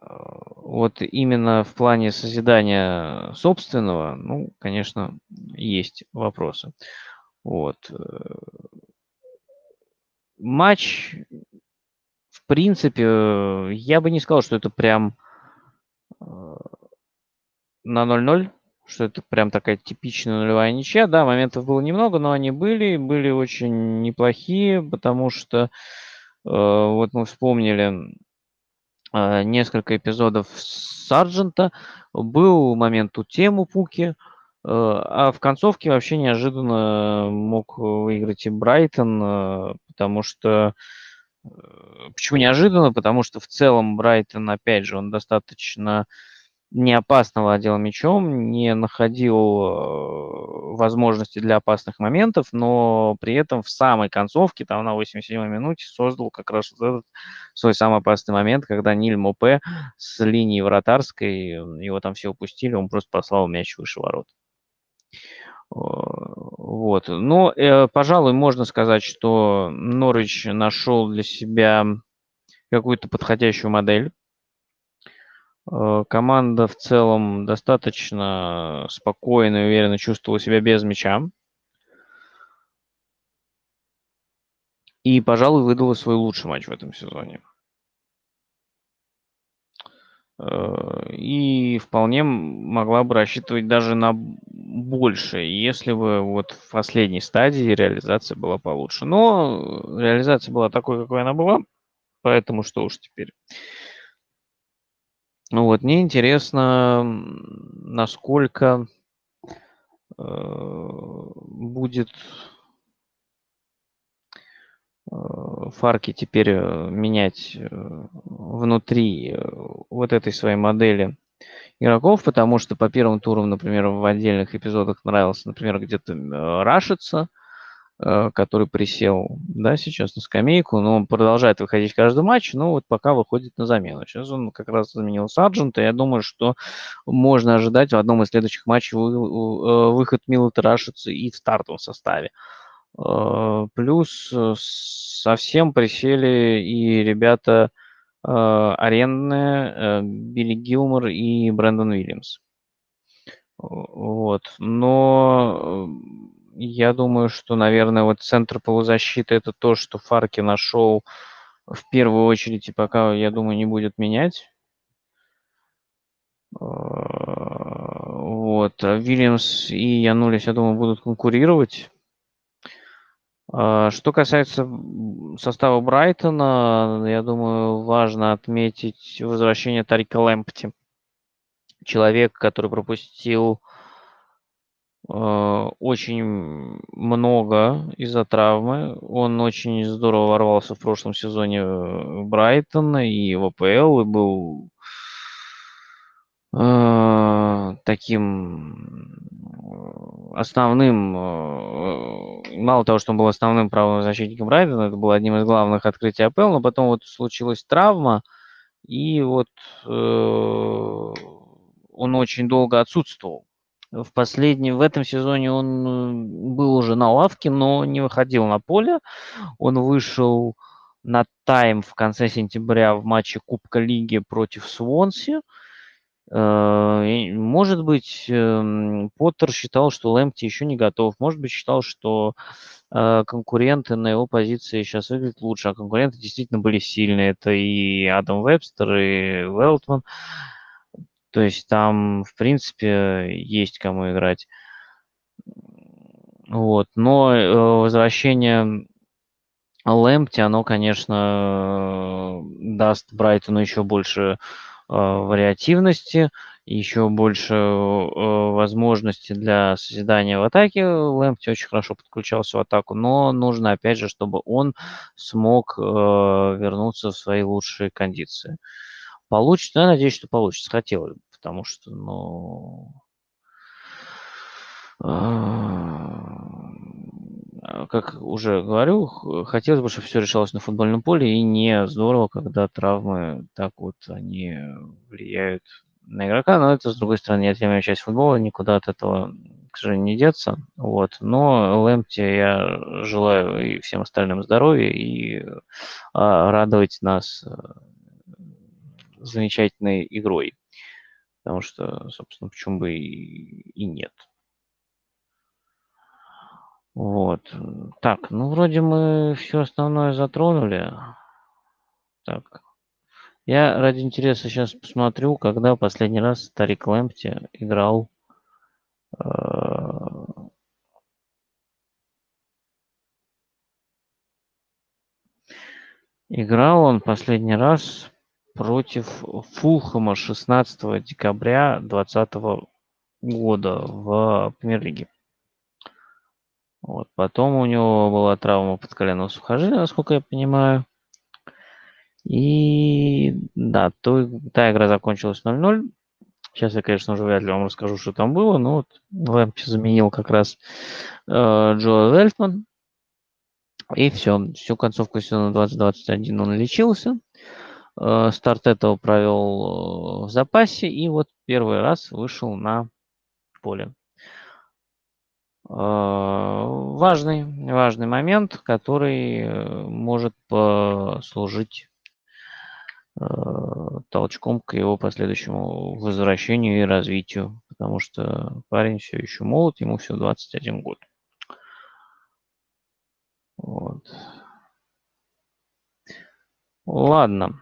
Вот именно в плане созидания собственного, ну, конечно, есть вопросы. Вот. Матч, в принципе, я бы не сказал, что это прям на 0-0, что это прям такая типичная нулевая ничья. Да, моментов было немного, но они были, были очень неплохие, потому что э, вот мы вспомнили э, несколько эпизодов Сарджента, был момент у тему Пуки, э, а в концовке вообще неожиданно мог выиграть и Брайтон, э, потому что э, Почему неожиданно? Потому что в целом Брайтон, опять же, он достаточно не опасно владел мячом, не находил э, возможности для опасных моментов, но при этом в самой концовке, там на 87-й минуте, создал как раз вот этот свой самый опасный момент, когда Ниль Мопе с линии вратарской, его там все упустили, он просто послал мяч выше ворот. Вот. Но, э, пожалуй, можно сказать, что Норвич нашел для себя какую-то подходящую модель команда в целом достаточно спокойно и уверенно чувствовала себя без мяча. И, пожалуй, выдала свой лучший матч в этом сезоне. Э, и вполне могла бы рассчитывать даже на больше, если бы вот в последней стадии реализация была получше. Но реализация была такой, какой она была, поэтому что уж теперь. Ну вот, мне интересно, насколько э, будет э, Фарки теперь э, менять внутри вот этой своей модели игроков, потому что по первым турам, например, в отдельных эпизодах нравился, например, где-то Э, который присел, да, сейчас на скамейку, но он продолжает выходить каждый матч, но вот пока выходит на замену. Сейчас он как раз заменил Сарджента, я думаю, что можно ожидать в одном из следующих матчей э, выход Милота Рашица и в стартовом составе. Э, плюс совсем присели и ребята арендные, Билли Гилмор и Брэндон Уильямс. Вот. Но я думаю, что, наверное, вот центр полузащиты это то, что Фарки нашел в первую очередь, и пока, я думаю, не будет менять. А, вот. А Вильямс и Янулис, я думаю, будут конкурировать. А, что касается состава Брайтона, я думаю, важно отметить возвращение Тарика Лэмпти. Человек, который пропустил очень много из-за травмы. Он очень здорово ворвался в прошлом сезоне в Брайтон и в АПЛ, и был э, таким основным, э, мало того, что он был основным правым защитником Брайтона, это был одним из главных открытий АПЛ, но потом вот случилась травма, и вот э, он очень долго отсутствовал в последнем, в этом сезоне он э, был уже на лавке, но не выходил на поле. Он вышел на тайм в конце сентября в матче Кубка Лиги против Свонси. Э, может быть, эм, Поттер считал, что Лэмпти еще не готов. Может быть, считал, что э, конкуренты на его позиции сейчас выглядят лучше, а конкуренты действительно были сильные. Это и Адам Вебстер, и Велтман. То есть там, в принципе, есть кому играть. Вот. Но э, возвращение Лэмпти, оно, конечно, даст Брайтону еще больше Э, вариативности, еще больше э, возможностей для созидания в атаке. Лэмпти очень хорошо подключался в атаку, но нужно, опять же, чтобы он смог э, вернуться в свои лучшие кондиции. Получится? Я надеюсь, что получится. Хотелось бы, потому что, ну... А, как уже говорю, хотелось бы, чтобы все решалось на футбольном поле, и не здорово, когда травмы так вот они влияют на игрока, но это, с другой стороны, неотъемлемая часть футбола, никуда от этого, к сожалению, не деться. Вот. Но Лэмпти я желаю и всем остальным здоровья, и а, радовать нас э, замечательной игрой. Потому что, собственно, почему бы и, и нет. Вот. Так, ну вроде мы все основное затронули. Так. Я ради интереса сейчас посмотрю, когда последний раз старик Лэмпти играл э, Играл он последний раз против Фулхэма 16 декабря 2020 года в Премьер-лиге. Вот. Потом у него была травма подколенного сухожилия, насколько я понимаю. И да, то, та игра закончилась 0-0. Сейчас я, конечно же, вряд ли вам расскажу, что там было, но вот Лэмпчи заменил как раз э, Джоэл Вельтман. И все, всю концовку сезона 2021 он лечился. Э, старт этого провел э, в запасе и вот первый раз вышел на поле. Э, важный, важный момент, который может послужить толчком к его последующему возвращению и развитию, потому что парень все еще молод, ему всего 21 год. Вот. Ладно.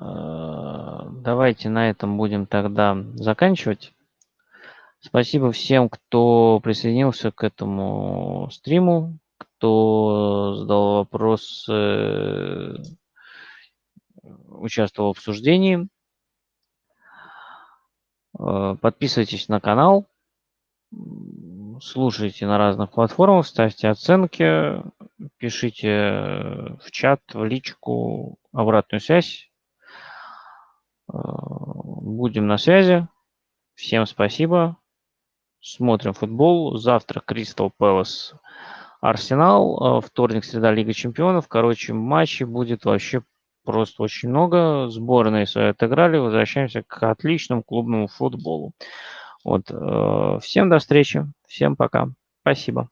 Давайте на этом будем тогда заканчивать. Спасибо всем, кто присоединился к этому стриму, кто задал вопрос, участвовал в обсуждении. Э, подписывайтесь на канал, слушайте на разных платформах, ставьте оценки, пишите в чат, в личку обратную связь. Э, будем на связи. Всем спасибо смотрим футбол. Завтра Кристал Пэлас Арсенал, вторник, среда Лига Чемпионов. Короче, матчей будет вообще просто очень много. Сборные свои отыграли. Возвращаемся к отличному клубному футболу. Вот. Э, всем до встречи. Всем пока. Спасибо.